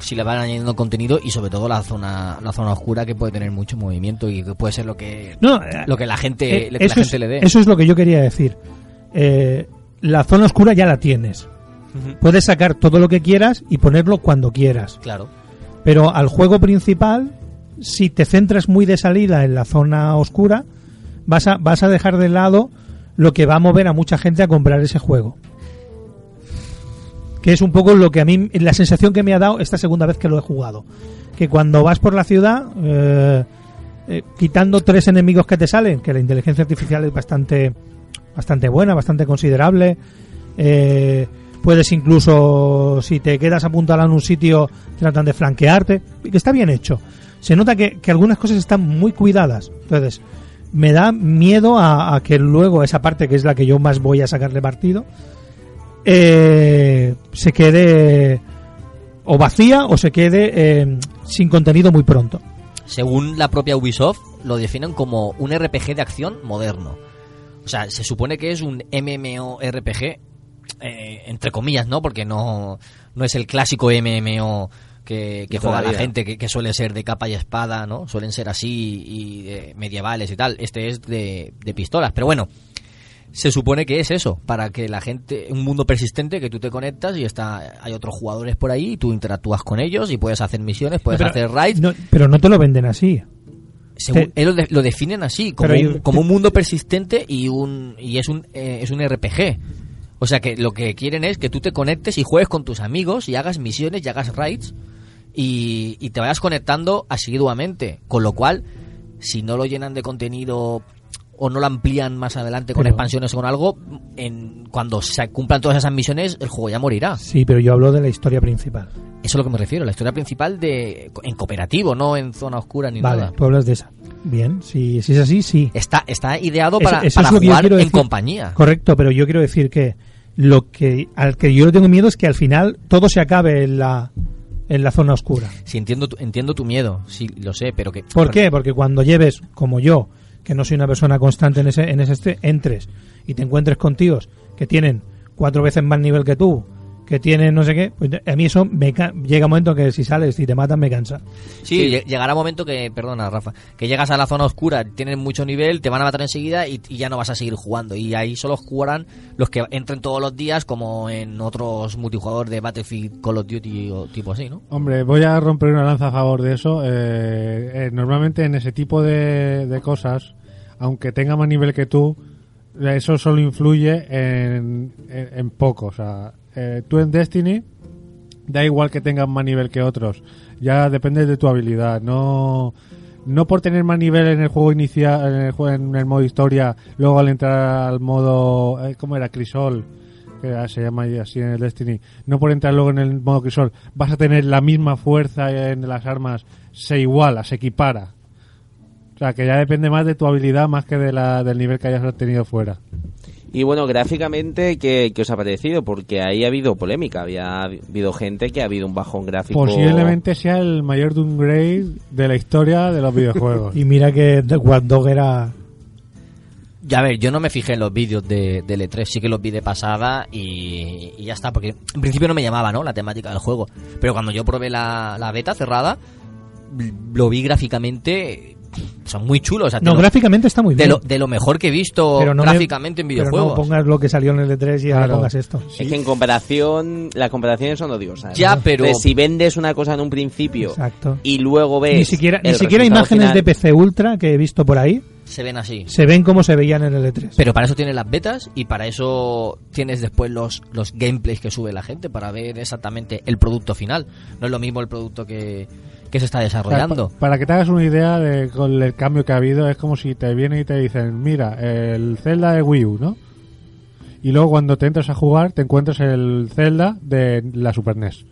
si le van añadiendo contenido y sobre todo la zona la zona oscura que puede tener mucho movimiento y que puede ser lo que No, eh, lo que la gente Eh, lo que la es, gente le dé eso es lo que yo quería decir. Eh, la zona oscura ya la tienes. Puedes sacar todo lo que quieras y ponerlo cuando quieras. claro Pero al juego principal, si te centras muy de salida en la zona oscura, vas a, vas a dejar de lado lo que va a mover a mucha gente a comprar ese juego. Que es un poco lo que a mí, la sensación que me ha dado esta segunda vez que lo he jugado. Que cuando vas por la ciudad, eh, eh, quitando tres enemigos que te salen, que la inteligencia artificial es bastante, bastante buena, bastante considerable, eh, puedes incluso, si te quedas apuntado en un sitio, tratan de flanquearte, que está bien hecho. Se nota que, que algunas cosas están muy cuidadas. Entonces, me da miedo a que luego esa parte, que es la que yo más voy a sacarle partido, eh, se quede o vacía o se quede eh, sin contenido muy pronto. Según la propia Ubisoft, lo definen como un RPG de acción moderno. O sea, se supone que es un MMORPG, eh, entre comillas, ¿no? Porque no, no es el clásico MMO que, que juega la gente, que, que suele ser de capa y espada, ¿no? Suelen ser así y de medievales y tal. Este es de, de pistolas. Pero bueno, se supone que es eso, para que la gente, un mundo persistente que tú te conectas y está, hay otros jugadores por ahí y tú interactúas con ellos y puedes hacer misiones, puedes Pero- hacer raids. no, pero no te lo venden así. Según- Te- lo, de- lo definen así, como, un, como un mundo persistente y un y es un eh, es un RPG. O sea que lo que quieren es que tú te conectes y juegues con tus amigos y hagas misiones y hagas raids y, y te vayas conectando asiduamente. Con lo cual, si no lo llenan de contenido o no lo amplían más adelante con Pero- expansiones o con algo, en, cuando se cumplan todas esas misiones, el juego ya morirá. Sí, pero yo hablo de la historia principal. Eso es lo que me refiero, la historia principal de en cooperativo, no en zona oscura ni Vale, nada. tú hablas de esa. Bien, si, si es así, sí. Está, está ideado para, eso para jugar en decir. compañía. Correcto, pero yo quiero decir que lo que al que yo tengo miedo es que al final todo se acabe en la en la zona oscura. Sí, entiendo tu, entiendo tu miedo, sí, lo sé, pero que... ¿Por qué? Porque cuando lleves, como yo, que no soy una persona constante en ese, en ese entres y te encuentres con tíos que tienen cuatro veces más nivel que tú, que tienen no sé qué, pues a mí eso me ca- llega un momento que si sales y te matan me cansa. Sí, lle- llegará un momento que, perdona Rafa, que llegas a la zona oscura, tienen mucho nivel, te van a matar enseguida y, y ya no vas a seguir jugando. Y ahí solo jugarán los que entren todos los días como en otros multijugador de Battlefield, Call of Duty o tipo así, ¿no? Hombre, voy a romper una lanza a favor de eso. Eh, eh, normalmente en ese tipo de, de cosas, aunque tenga más nivel que tú, eso solo influye en, en, en poco. O sea, eh, tú en Destiny, da igual que tengas más nivel que otros. Ya depende de tu habilidad. No, no por tener más nivel en el juego inicial, en el, juego, en el modo historia, luego al entrar al modo, eh, ¿cómo era? Crisol que se llama así en el Destiny, no por entrar luego en el modo crisol, vas a tener la misma fuerza en las armas, se iguala, se equipara. O sea, que ya depende más de tu habilidad más que de la, del nivel que hayas obtenido fuera. Y bueno, gráficamente, ¿qué, qué os ha parecido? Porque ahí ha habido polémica, había habido gente que ha habido un bajón gráfico. Posiblemente sea el mayor downgrade de la historia de los videojuegos. Y mira que The Wild Dog era Ya a ver, yo no me fijé en los vídeos de, del E3, sí que los vi de pasada y, y ya está, porque en principio no me llamaba, ¿no? La temática del juego. Pero cuando yo probé la, la beta cerrada, lo vi gráficamente, son muy chulos. O sea, No, lo- gráficamente está muy de bien. lo, de lo mejor que he visto Pero no me- gráficamente en Pero videojuegos. no pongas lo que salió en el E3 y ahora Claro. pongas esto. Es que en comparación, las comparaciones son odiosas. Ya, pero- si vendes una cosa en un principio Exacto. y luego ves. Ni siquiera, ni siquiera imágenes final- de PC Ultra que he visto por ahí Se ven así. se ven como se veían en el E3. Pero para eso tienes las betas y para eso tienes después los, los gameplays que sube la gente para ver exactamente el producto final. No es lo mismo el producto que, que se está desarrollando. pa- para que te hagas una idea de con el cambio que ha habido, es como si te vienen y te dicen, mira, el Zelda de Wii U, ¿no? Y luego cuando te entras a jugar te encuentras el Zelda de la Super NES.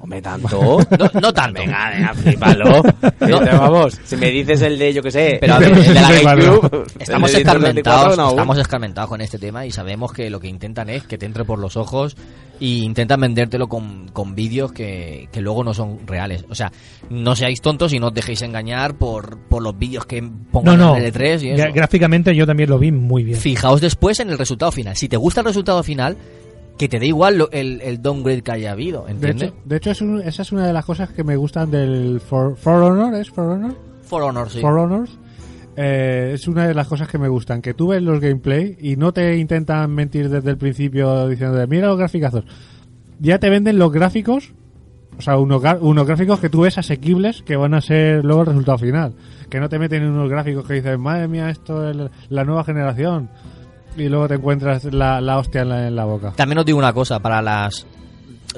Hombre, tanto. No, no tanto. Venga, venga, flipalo. No. Pero vamos, si me dices el de, yo que sé, Pero a ver, el de la. GameCube, Estamos el de Nintendo 64, escarmentados, no, estamos escarmentados con este tema y sabemos que lo que intentan es que te entre por los ojos y intentan vendértelo con, con vídeos que, que luego no son reales. O sea, no seáis tontos y no os dejéis engañar por, por los vídeos que pongan no. en el E3 y eso. Gra- Gráficamente yo también lo vi muy bien. Fijaos después en el resultado final. Si te gusta el resultado final, que te dé igual lo- el, el downgrade que haya habido, De ¿entiendes? hecho, de hecho es un- esa es una de las cosas que me gustan del For, For Honor, ¿es For Honor? For Honor, sí. For Honors. Eh, es una de las cosas que me gustan, que tú ves los gameplay y no te intentan mentir desde el principio diciendo, mira los graficazos. Ya te venden los gráficos, o sea, unos, unos gráficos que tú ves asequibles que van a ser luego el resultado final. Que no te meten en unos gráficos que dices, madre mía, esto es la nueva generación. Y luego te encuentras la, la hostia en la, en la boca. También os digo una cosa, para las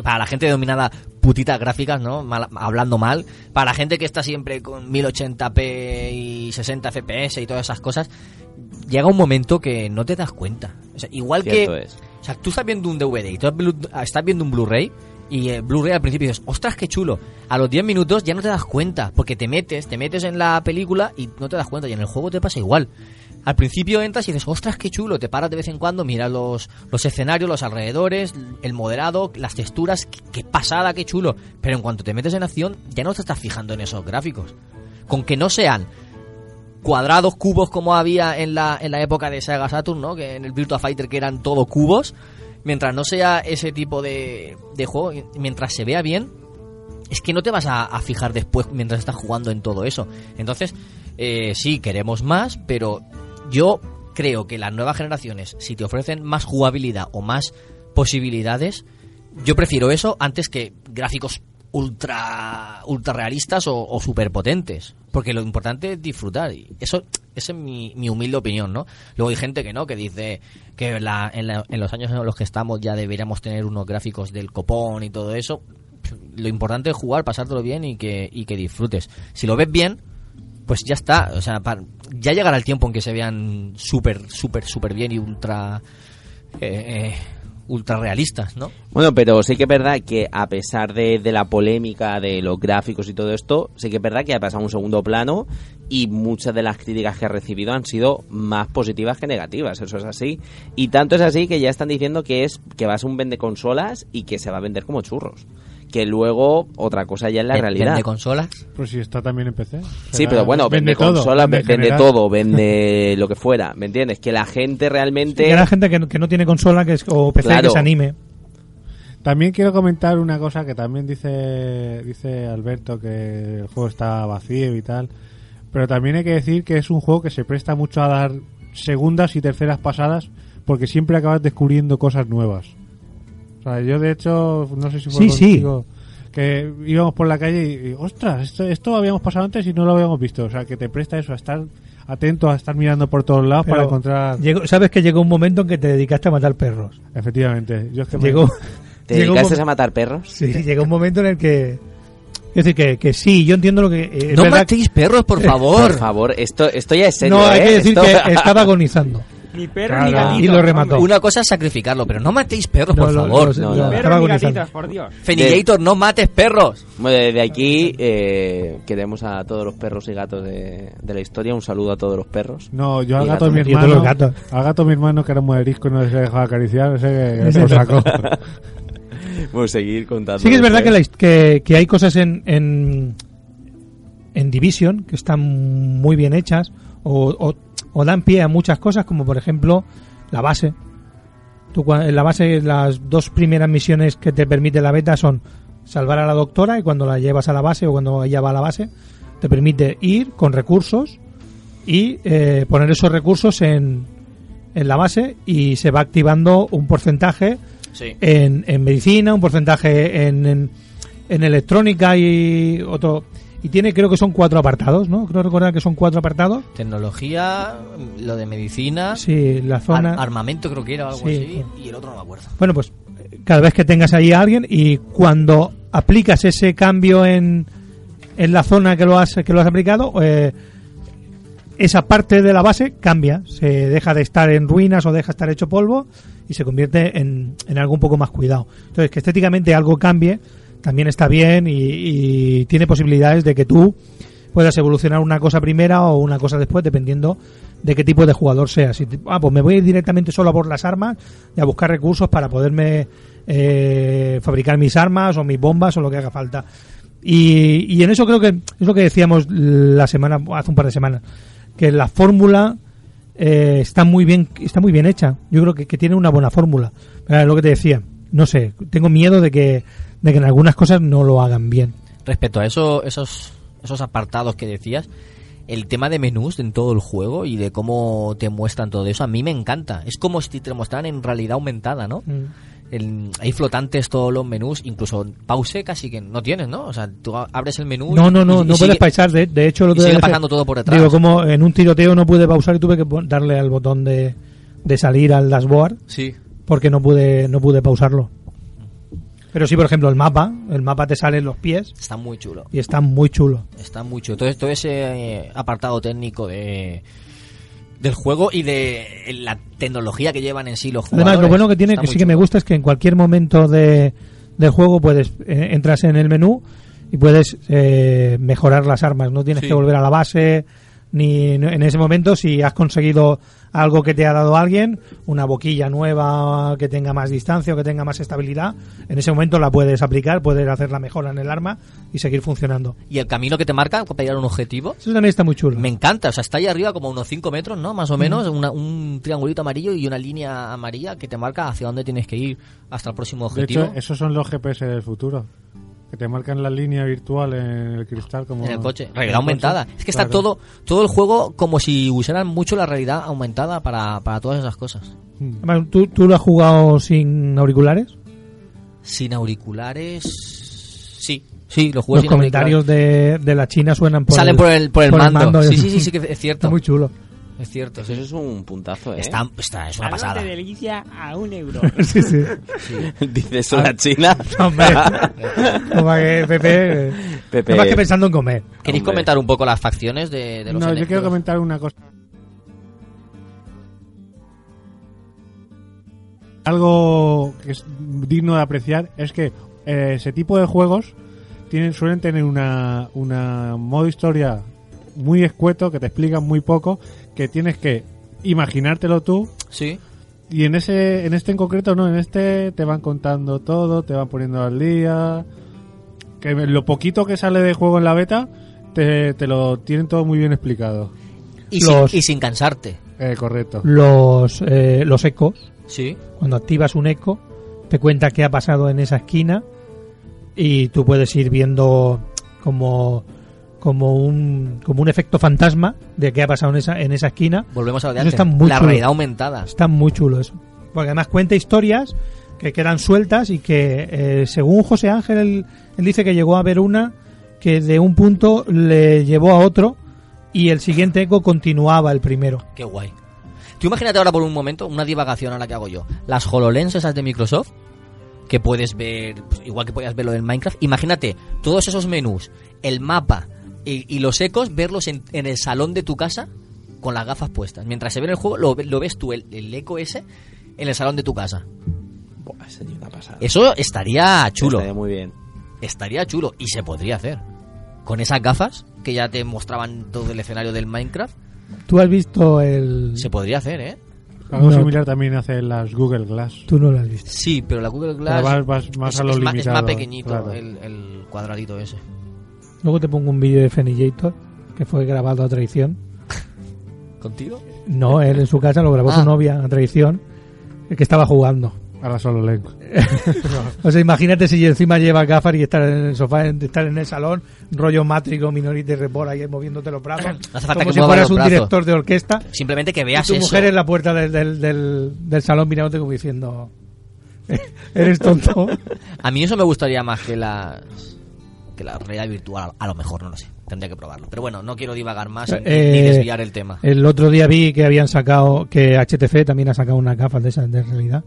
para la gente denominada putitas gráficas, ¿no? Mal- hablando mal, para la gente que está siempre con 1080p y 60 fps y todas esas cosas, llega un momento que no te das cuenta. O sea, igual Cierto que es. o sea, tú estás viendo un DVD y tú estás viendo un Blu-ray y el Blu-ray al principio dices, ostras, qué chulo. A los 10 minutos ya no te das cuenta, porque te metes, te metes en la película y no te das cuenta. Y en el juego te pasa igual. Al principio entras y dices, ostras, qué chulo. Te paras de vez en cuando, miras los, los escenarios, los alrededores, el moderado, las texturas, qué, pasada, qué chulo. Pero en cuanto te metes en acción, ya no te estás fijando en esos gráficos. Con que no sean cuadrados, cubos como había en la, en la época de Sega Saturn, ¿no? Que en el Virtua Fighter que eran todo cubos. Mientras no sea ese tipo de, de juego, mientras se vea bien, es que no te vas a, a fijar después mientras estás jugando en todo eso. Entonces, eh, sí, queremos más, pero yo creo que las nuevas generaciones, si te ofrecen más jugabilidad o más posibilidades, yo prefiero eso antes que gráficos ultra ultra realistas o, o super potentes porque lo importante es disfrutar y eso esa es mi, mi humilde opinión no luego hay gente que no que dice que la- en, la- en los años en los que estamos ya deberíamos tener unos gráficos del copón y todo eso. Lo importante es jugar pasártelo bien y que y que disfrutes. Si lo ves bien pues ya está o sea ya llegará el tiempo en que se vean súper súper súper bien y ultra eh, eh, ultra realistas no Bueno, pero sí que es verdad que a pesar de, de la polémica de los gráficos y todo esto, sí que es verdad que ha pasado un segundo plano y muchas de las críticas que ha recibido han sido más positivas que negativas, eso es así. Y tanto es así que ya están diciendo que es que va a ser un vende consolas y que se va a vender como churros. Que luego otra cosa ya es la realidad. vende consolas Pues si está también en PC. Sí, pero bueno, vende, todo, consolas, vende vende, todo, vende lo que fuera, ¿me entiendes? Que la gente realmente... Que la gente que, no- que no tiene consola que es, o PC Claro. que se anime. También quiero comentar una cosa que también dice dice Alberto que el juego está vacío y tal, pero también hay que decir que es un juego que se presta mucho a dar segundas y terceras pasadas porque siempre acabas descubriendo cosas nuevas. O sea, yo de hecho, no sé si fue Sí, sí. contigo, que íbamos por la calle y, y, ostras, esto, esto habíamos pasado antes y no lo habíamos visto. O sea, que te presta eso a estar atento, a estar mirando por todos lados para encontrar... llegó- Sabes que llegó un momento en que te dedicaste a matar perros. Efectivamente. Yo es que me- Llegó, ¿Te llegó dedicaste a matar perros? Sí, llegó un momento en el que... Es decir, que, que sí, yo entiendo lo que... eh, no matéis perros por favor Por favor, esto, esto ya es serio, No, hay ¿eh? que decir Esto- que estaba agonizando. Ni perro Claro. ni gatito. Y lo remató. Una cosa es sacrificarlo, pero no matéis perros, No, por lo- favor. lo- No, lo- no. estaba Perros ni gatitos, por Dios. Fenillator, no mates perros. Bueno, desde aquí eh, queremos a todos los perros y gatos de, de la historia. Un saludo a todos los perros. No, yo al gato de mi gatos. Yo todos hermano. los gatos. Al gato mi hermano que era muy arisco y no se dejaba acariciar, ese que lo sacó. Vamos a seguir contando. Sí que es verdad que, la que, que hay cosas en, en, en Division que están muy bien hechas o, o, o dan pie a muchas cosas, como por ejemplo la base. Tú, en la base, las dos primeras misiones que te permite la beta son salvar a la doctora y cuando la llevas a la base o cuando ella va a la base, te permite ir con recursos y eh, poner esos recursos en, en la base y se va activando un porcentaje Sí. en, en medicina, un porcentaje en, en, en electrónica y otro. Y tiene, creo que son cuatro apartados, ¿no? Creo recordar que son cuatro apartados. Tecnología, lo de medicina, Sí, la ar- zona. armamento creo que era algo Sí. así, y el otro no me acuerdo. Bueno, pues cada vez que tengas ahí a alguien y cuando aplicas ese cambio en, en la zona que lo has, que lo has aplicado, eh, esa parte de la base cambia, se deja de estar en ruinas o deja de estar hecho polvo y se convierte en, en algo un poco más cuidado. Entonces, que estéticamente algo cambie, también está bien y, tiene posibilidades de que tú puedas evolucionar una cosa primera o una cosa después, dependiendo de qué tipo de jugador seas. Si ah, pues me voy directamente solo a por las armas y a buscar recursos para poderme eh, fabricar mis armas o mis bombas o lo que haga falta. Y, y en eso creo que es lo que decíamos la semana, hace un par de semanas, que la fórmula eh, está muy bien, está muy bien hecha. Yo creo que, que tiene una buena fórmula. Es lo que te decía, no sé, tengo miedo de que, de que en algunas cosas no lo hagan bien. Respecto a eso, esos, esos apartados que decías, el tema de menús en todo el juego y de cómo te muestran todo eso, a mí me encanta. Es como si te mostraran en realidad aumentada, ¿no? El- hay flotantes todos los menús, incluso pause casi que no tienes, ¿no? O sea, tú abres el menú. No, no, no, y no sigue- puedes pausar. De, de hecho, lo y sigue pasando todo por detrás. Digo, como en un tiroteo no pude pausar y tuve que darle al botón de, de salir al dashboard. Sí. Porque no pude, no pude pausarlo. Pero sí, por ejemplo, el mapa. El mapa te sale en los pies Está muy chulo. y está muy chulo. Está muy chulo. Todo, todo ese eh, apartado técnico de del juego y de la tecnología que llevan en sí los jugadores. Además, lo bueno que tiene, que sí que me gusta, es que en cualquier momento de, del juego puedes eh, entras en el menú y puedes eh, mejorar las armas. No tienes Sí. que volver a la base ni no- en ese momento si has conseguido algo que te ha dado alguien, una boquilla nueva que tenga más distancia o que tenga más estabilidad, en ese momento la puedes aplicar, puedes hacer la mejora en el arma y seguir funcionando. Y el camino que te marca para llegar a un objetivo. Eso también está muy chulo. Me encanta, o sea, está ahí arriba como unos 5 metros, ¿no? Más o Mm. menos, una- un triangulito amarillo y una línea amarilla que te marca hacia dónde tienes que ir hasta el próximo De objetivo. hecho, esos son los GPS del futuro. Que te marcan la línea virtual en el cristal como... en el coche, el realidad aumentada. coche. Es que está Claro. todo todo el juego como si usaran mucho la realidad aumentada para, para todas esas cosas. Además, ¿tú, ¿Tú lo has jugado sin auriculares? Sin auriculares. Sí, sí, lo Los sin comentarios de, de la China suenan por Salen el, por el- por el mando. Sí, sí, sí, sí que es cierto. Está muy chulo. Es cierto. Eso es un puntazo, ¿eh? Está, está- es una pasada. de delicia a un euro. sí, sí. Dice eso la China. Hombre, como que Pepe, Pepe. no más que pensando en comer. ¿Queréis Hombre. comentar un poco las facciones de, de los No, yo quiero comentar una cosa. Algo que es digno de apreciar es que eh, ese tipo de juegos tienen suelen tener una, una modo historia muy escueto que te explican muy poco, que tienes que imaginártelo tú. Sí. Y en ese en este en concreto no, en este te van contando todo, te van poniendo al día. Que lo poquito que sale de juego en la beta te, te lo tienen todo muy bien explicado. Y, Los- sin, y sin cansarte. Eh, correcto. Los, eh, los ecos, Sí. cuando activas un eco, te cuenta qué ha pasado en esa esquina y tú puedes ir viendo como como un como un efecto fantasma de qué ha pasado en esa en esa esquina. Volvemos a lo de antes. la chulo. realidad aumentada. Está muy chulo eso. Porque además cuenta historias que quedan sueltas y que, eh, según José Ángel, él, él dice que llegó a ver una que de un punto le llevó a otro y el siguiente eco continuaba el primero. Qué guay. Tú imagínate ahora por un momento, una divagación a la que hago yo. Las HoloLens esas de Microsoft, que puedes ver, pues, igual que podías verlo del Minecraft. Imagínate todos esos menús, el mapa y, y los ecos, verlos en, en el salón de tu casa con las gafas puestas. Mientras se ve en el juego, lo, ve- lo ves tú, el, el eco ese, en el salón de tu casa. Buah, sería una pasada. Eso estaría chulo. Estaría muy bien. Estaría chulo y se podría hacer. Con esas gafas que ya te mostraban todo el escenario del Minecraft, ¿Tú has visto el...? se podría hacer, ¿eh? Algo No. similar también hace las Google Glass. Tú no lo has visto. Sí, pero la Google Glass Pero vas- vas más es, a lo es más, es más limitado, pequeñito claro. el, el cuadradito ese. Luego te pongo un vídeo de Fenillator que fue grabado a traición. ¿Contigo? No, él en su casa lo grabó Ah. su novia a traición que estaba jugando. Ahora solo leo. O sea, imagínate si encima lleva gafas y estar en el sofá, estar en el salón, rollo mátrico, Minority Report, ahí moviéndote los brazos. No hace falta como que si fueras un director de orquesta. Simplemente que Y veas tu eso. mujer en la puerta del, del, del, del salón mirándote como diciendo, eres tonto. A mí eso me gustaría más que las que la realidad virtual. A lo mejor, no lo sé. Tendría que probarlo. Pero bueno, no quiero divagar más ni, Eh, ni desviar el tema. El otro día vi que habían sacado, que HTC también ha sacado unas gafas de esas de realidad,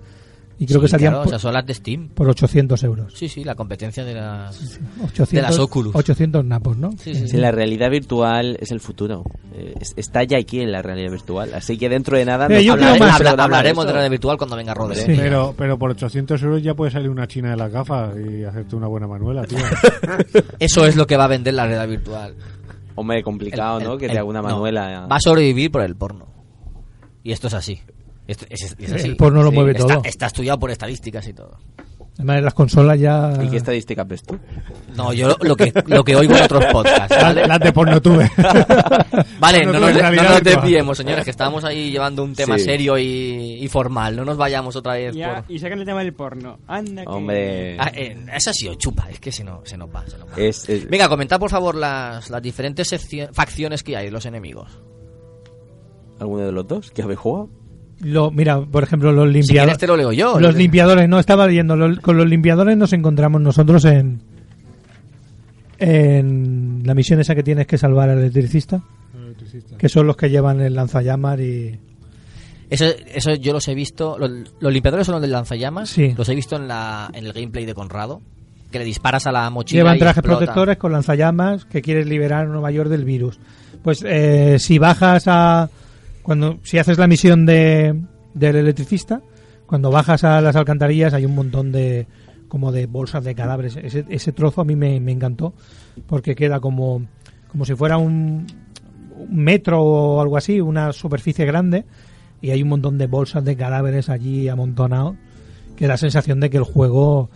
Y creo Sí, que salían claro, por, o sea, son las de Steam. por 800 euros. Sí, sí, la competencia de las, 800, de las Oculus. 800 napos, ¿no? Sí, sí, la realidad virtual es el futuro. Eh, es- está ya aquí en la realidad virtual. Así que dentro de nada Eh, nos más- habla- Habla- hablaremos eso. de realidad virtual cuando venga Rodri. Sí. Pero, pero por 800 euros ya puede salir una china de las gafas y hacerte una buena manuela, tío. Eso es lo que va a vender la realidad virtual. Hombre, complicado, El- ¿no? el- Que te el- haga una no, manuela. Va a sobrevivir por el porno. Y esto es así. Esto es, es- es así. El porno lo mueve está, todo. Está estudiado por estadísticas y todo. Además, las consolas ya... ¿Y qué estadísticas ves tú? No, yo lo, lo que, lo que oigo en otros podcasts. ¿vale? Las, de porno tuve. Vale, no, nos, no nos desviemos, señores, que estamos ahí llevando un tema Sí. serio y, y formal. No nos vayamos otra vez Ya, por... y sacan el tema del porno. Anda que... Hombre. Ah, eh, esa sí, o chupa, es que se nos, se nos va. Se nos va. Es, es- Venga, comentad por favor las, las diferentes facciones que hay, los enemigos. ¿Alguno de los dos que habéis jugado? Lo, mira, por ejemplo, los Si limpiadores... te lo leo yo. Los limpiadores, no, estaba leyendo. los- con los limpiadores nos encontramos nosotros en. En la misión esa que tienes que salvar al electricista. Que son los que llevan el lanzallamas y. Eso, eso yo los he visto. Los, los limpiadores son los del lanzallamas. Sí. Los he visto en, la, en el gameplay de Conrado. Que le disparas a la mochila. Llevan trajes protectores con lanzallamas que quieres liberar a Nueva York del virus. Pues eh, si bajas a. cuando Si haces la misión de del electricista, cuando bajas a las alcantarillas hay un montón de como de bolsas de cadáveres. Ese, ese trozo a mí me, me encantó porque queda como, como si fuera un, un metro o algo así, una superficie grande y hay un montón de bolsas de cadáveres allí amontonados que da la sensación de que el juego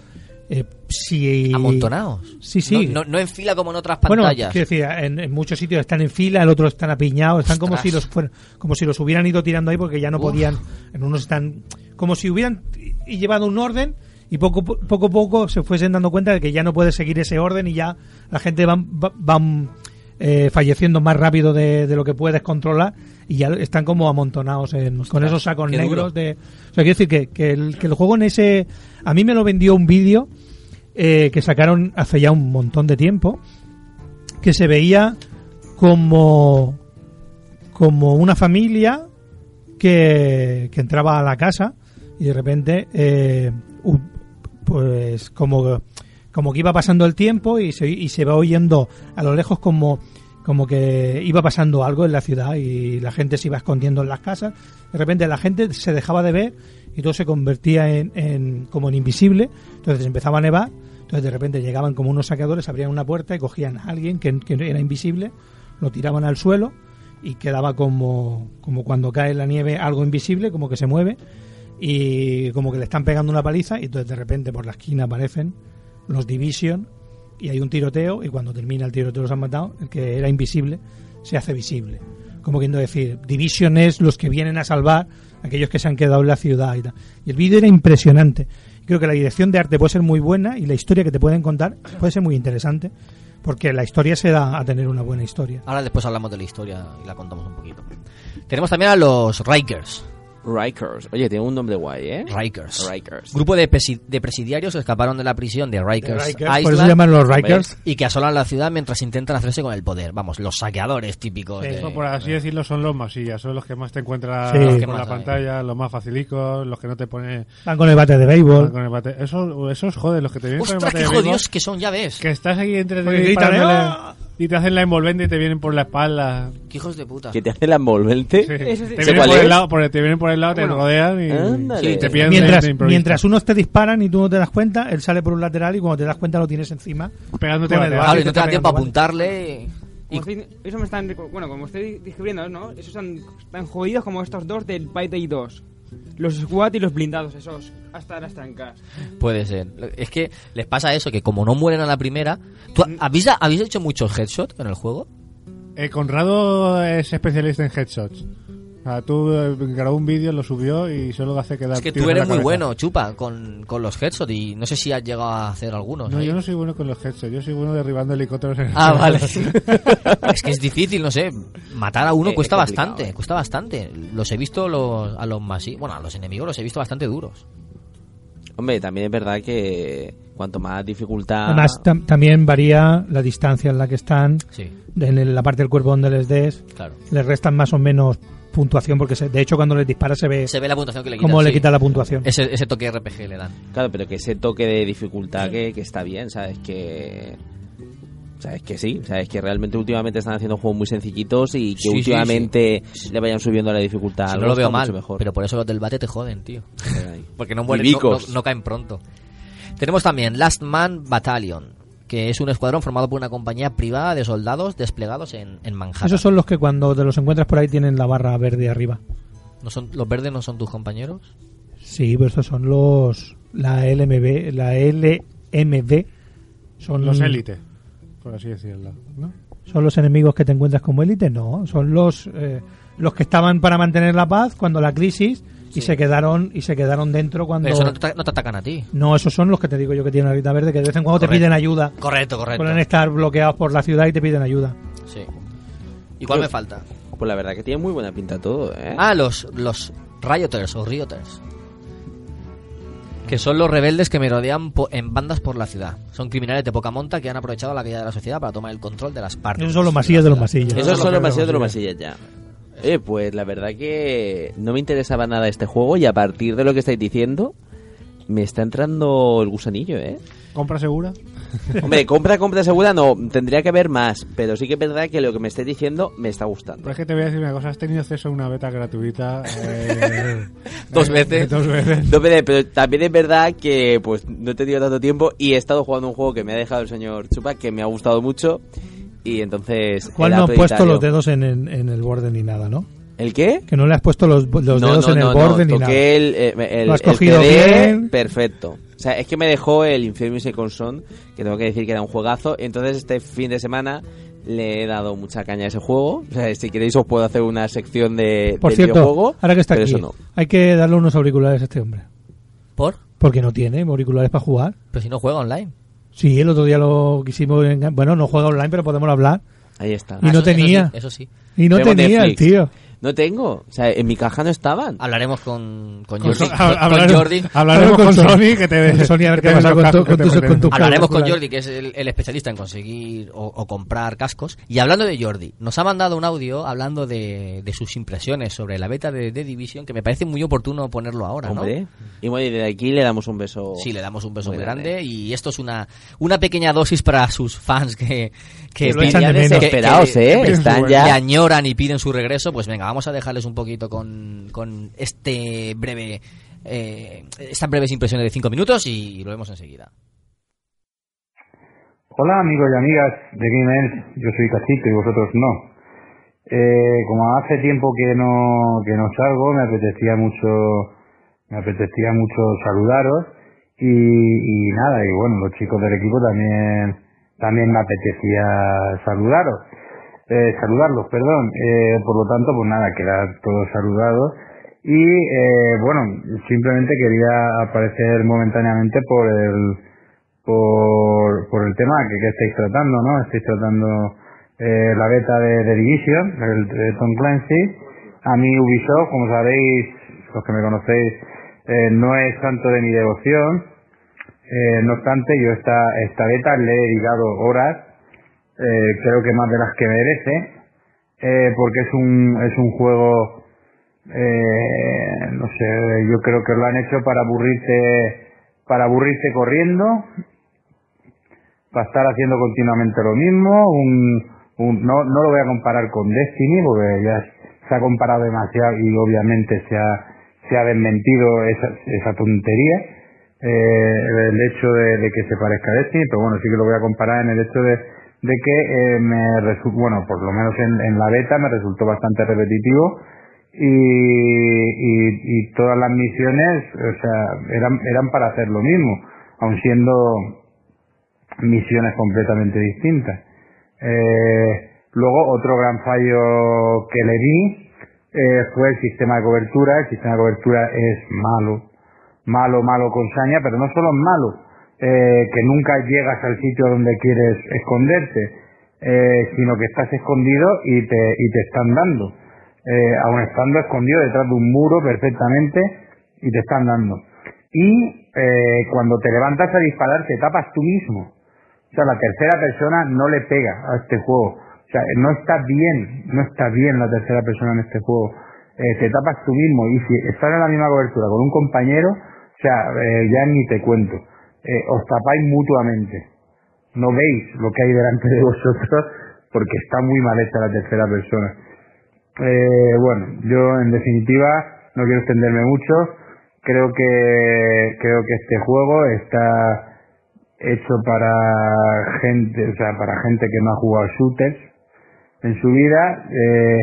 eh, si Amontonados. Sí, sí. No, no, no en fila como en otras Bueno, pantallas. quiero decir, en, en muchos sitios están en fila, en otros están apiñados, están como si los fueran- como si los hubieran ido tirando ahí porque ya no Uf. podían, en unos están como si hubieran llevado un orden y poco poco a poco se fuesen dando cuenta de que ya no puede seguir ese orden y ya la gente van va- van eh, falleciendo más rápido de, de lo que puedes controlar y ya están como amontonados en, con esos sacos negros duro. de o sea quiero decir que, que, el, que el juego en ese a mí me lo vendió un vídeo eh, que sacaron hace ya un montón de tiempo que se veía como como una familia que, que entraba a la casa y de repente eh, pues como como que iba pasando el tiempo y se, y se va oyendo a lo lejos como como que iba pasando algo en la ciudad y la gente se iba escondiendo en las casas. De repente la gente se dejaba de ver y todo se convertía en, en como en invisible. Entonces empezaba a nevar entonces de repente llegaban como unos saqueadores abrían una puerta y cogían a alguien que, que era invisible lo tiraban al suelo y quedaba como, como cuando cae la nieve algo invisible, como que se mueve y como que le están pegando una paliza y entonces de repente por la esquina aparecen los Division y hay un tiroteo y cuando termina el tiroteo los han matado, el que era invisible se hace visible. Como queriendo decir, Division es los que vienen a salvar aquellos que se han quedado en la ciudad y. Y el vídeo era impresionante. Creo que la dirección de arte puede ser muy buena y la historia que te pueden contar puede ser muy interesante porque la historia se da a tener una buena historia. Ahora después hablamos de la historia y la contamos un poquito. Tenemos también a los Rikers. Rikers. Oye, tiene un nombre guay, ¿eh? Rikers. Rikers. Grupo de, presi- de presidiarios que escaparon de la prisión de Rikers, De Rikers, Island. por eso se llaman los Rikers. Y que asolan la ciudad mientras intentan hacerse con el poder. Vamos, los saqueadores típicos. de- Eso, por así decirlo, son los masillas, son los que más te encuentras Sí. Por la hay. pantalla, los más facilicos, los que no te ponen... Van con el bate de béisbol. Con el bate. Esos, esos, joder, los que te vienen con el ¡Ostras, bate qué de béisbol, jodidos que son, ya ves! Que estás ahí entre. Y te hacen la envolvente y te vienen por la espalda. ¡Qué hijos de puta! Que te hace la envolvente. Sí. Eso sí. Te, ¿Sé vienen por el lado, por- te vienen por el lado, te Bueno. rodean y, Ándale. te de- Mientras, de mientras unos te disparan y tú no te das cuenta, él sale por un lateral y cuando te das cuenta lo tienes encima. Pegándote bateas. bate Claro, y te no te da tiempo a apuntarle. y- eso me están, bueno, como estoy descubriendo, ¿no? Esos están tan jodidos como estos dos del Payday 2. Los SWAT y los blindados, esos, hasta las trancas. Puede ser. Es que les pasa eso, que como no mueren a la primera... ¿Tú habéis, habéis hecho muchos headshots en el juego? Eh, Conrado es especialista en headshots. Sea, tú eh, grabó un vídeo, lo subió y solo hace quedar Es que tú eres muy cabeza. bueno, chupa, con, con los headshots y no sé si has llegado a hacer algunos. No, ahí. yo no soy bueno con los headshots, yo soy bueno derribando helicópteros en el Ah, suelo. vale. es que es difícil, no sé. Matar a uno Eh, cuesta bastante, eh. cuesta bastante. Los he visto los, a los más, bueno, a los enemigos los he visto bastante duros. Hombre, también es verdad que cuanto más dificultad... Además, tam- también varía la distancia en la que están, Sí, en el- la parte del cuerpo donde les des. claro. Les restan más o menos puntuación, porque se- de hecho cuando les dispara se ve, Se ve la puntuación que le quita. cómo le quita la puntuación. Ese, ese toque RPG le dan. Claro, pero que ese toque de dificultad que, que está bien, ¿sabes? Que. ¿Sabes que sí? ¿Sabes que realmente últimamente están haciendo juegos muy sencillitos y que Sí, sí, últimamente le vayan subiendo la dificultad? Si no lo veo mal, mejor. pero por eso los del bate te joden, tío. Porque no mueren, no, no- no caen pronto. Tenemos también Last Man Battalion, que es un escuadrón formado por una compañía privada de soldados desplegados en, en Manhattan. Esos son los que cuando te los encuentras por ahí tienen la barra verde arriba. ¿No son, ¿Los verdes no son tus compañeros? Sí, pero estos son los. La LMB. La LMB. Son Los élites, por así decirlo. ¿no? ¿Son los enemigos que te encuentras como élite? No, son los eh, los que estaban para mantener la paz cuando la crisis y se quedaron y se quedaron dentro cuando Pero eso no te, no te atacan a ti. No, esos son los que te digo yo que tienen la grita verde que de vez en cuando te piden ayuda. Correcto, correcto. Pueden estar bloqueados por la ciudad y te piden ayuda. Sí. ¿Y cuál me falta? Pues la verdad que tiene muy buena pinta todo, ¿eh? Ah, los, los Rioters o Rioters. Que son los rebeldes que merodean en bandas por la ciudad. Son criminales de poca monta que han aprovechado la caída de la sociedad para tomar el control de las partes. Esos son los masillas de los masillas. Esos son los masillas de los masillas ya. Eh, pues la verdad que no me interesaba nada este juego y a partir de lo que estáis diciendo me está entrando el gusanillo, ¿eh? ¿Compra segura? Hombre, compra, compra segura no, tendría que haber más, pero sí que es verdad que lo que me estáis diciendo me está gustando. Pero es que te voy a decir una cosa, has tenido acceso a una beta gratuita. eh, Dos eh, veces. Dos veces. No, pero, pero también es verdad que pues no he tenido tanto tiempo y he estado jugando un juego que me ha dejado el señor Chupa, que me ha gustado mucho y entonces... ¿Cuál no has puesto los dedos en, en- en el borde ni nada, no? ¿El qué? Que no le has puesto los, los No, dedos no, en el no, borde no, ni nada. el, eh, el, Lo has el cogido CD, bien. perfecto. O sea, es que me dejó el Infamous Second Son, que tengo que decir que era un juegazo. Entonces este fin de semana le he dado mucha caña a ese juego. O sea, si queréis os puedo hacer una sección de, Por del cierto, videojuego. ahora que está aquí, hay que darle unos auriculares a este hombre. ¿Por? Porque no tiene auriculares para jugar. Pero si no juega online. Sí, el otro día lo quisimos... enga- Bueno, no juega online, pero podemos hablar. Ahí está. Y no eso- eso tenía. sí, eso sí. Y no tenía el Netflix. tío. No tengo. O sea, en mi caja no estaban. Hablaremos con, con Con Jordi. So- con- con hablaremos- Jordi. hablaremos con Sony que te Sony a ver qué pasa con, tu- tus Hablaremos con. Jordi, que es el, el especialista en conseguir o, o comprar cascos. Y hablando de Jordi, nos ha mandado un audio hablando de, de sus impresiones sobre la beta de The Division, que me parece muy oportuno ponerlo ahora, ¿no? Hombre. Y bueno, y desde aquí le damos un beso. Sí, le damos un beso muy grande. Y esto es una, una pequeña dosis para sus fans que, que, Que de. Desesperados, ¿eh? que- Están que ya- añoran y piden su regreso. Pues venga, vamos a dejarles un poquito con, con este breve, eh, estas breves impresiones de 5 minutos y lo vemos enseguida. Hola amigos y amigas de Gamers, yo soy Cachito y vosotros no. Eh, como hace tiempo que no que no salgo, me apetecía mucho me apetecía mucho saludaros y, y nada y bueno los chicos del equipo también también me apetecía saludaros eh, saludarlos perdón Eh, por lo tanto pues nada quedar todos saludados y eh, bueno simplemente quería aparecer momentáneamente por el por, por el tema que, que estáis tratando, ¿no? Estáis tratando eh, la beta de, de Division, el de Tom Clancy. A mí Ubisoft, como sabéis, los que me conocéis, eh, no es santo de mi devoción. Eh, no obstante, yo esta, esta beta le he dedicado horas, eh, creo que más de las que merece, eh, porque es un, es un juego, eh, no sé, yo creo que lo han hecho para aburrirse, para aburrirse corriendo, para estar haciendo continuamente lo mismo, un, un- no, no lo voy a comparar con Destiny, porque ya se ha comparado demasiado y obviamente se ha, se ha desmentido esa, esa tontería, eh, el hecho de, de que se parezca a Destiny, pero bueno, sí que lo voy a comparar en el hecho de, de que eh, me resultó, bueno, por lo menos en, en la beta me resultó bastante repetitivo y, y, todas las misiones, o sea, eran, eran para hacer lo mismo, aun siendo misiones completamente distintas. Eh, luego, otro gran fallo que le vi eh, fue el sistema de cobertura. El sistema de cobertura es malo, malo, malo con saña, pero no solo es malo, eh, que nunca llegas al sitio donde quieres esconderte, eh, sino que estás escondido y te, y te están dando. Eh, aun estando escondido detrás de un muro perfectamente y te están dando. Y eh, cuando te levantas a disparar te tapas tú mismo. O sea, la tercera persona no le pega a este juego. O sea, no está bien, no está bien la tercera persona en este juego. eh, te tapas tú mismo y si estás en la misma cobertura con un compañero, o sea, ya ni te cuento, eh, os tapáis mutuamente. No veis lo que hay delante de vosotros porque está muy mal hecha la tercera persona. Eh, bueno, yo en definitiva no quiero extenderme mucho. Creo que creo que este juego está hecho para gente, o sea, para gente que no ha jugado shooters en su vida eh,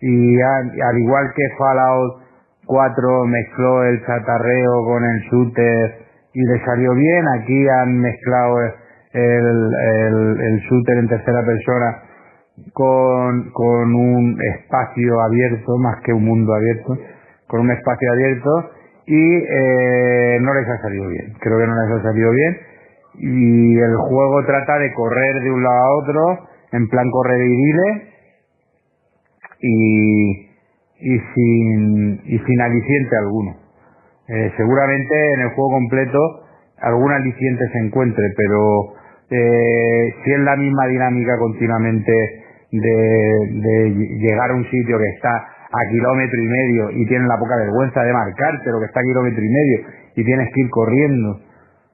y al, al igual que Fallout 4 mezcló el chatarreo con el shooter y le salió bien, aquí han mezclado el, el, el shooter en tercera persona con, con un espacio abierto, más que un mundo abierto, con un espacio abierto y eh, no les ha salido bien. Creo que no les ha salido bien y el juego trata de correr de un lado a otro en plan correr y y, y sin y sin aliciente alguno. Eh, seguramente en el juego completo algún aliciente se encuentre, pero eh, si es la misma dinámica continuamente de, llegar a un sitio que está a kilómetro y medio y tienes la poca vergüenza de marcarte lo que está a kilómetro y medio y tienes que ir corriendo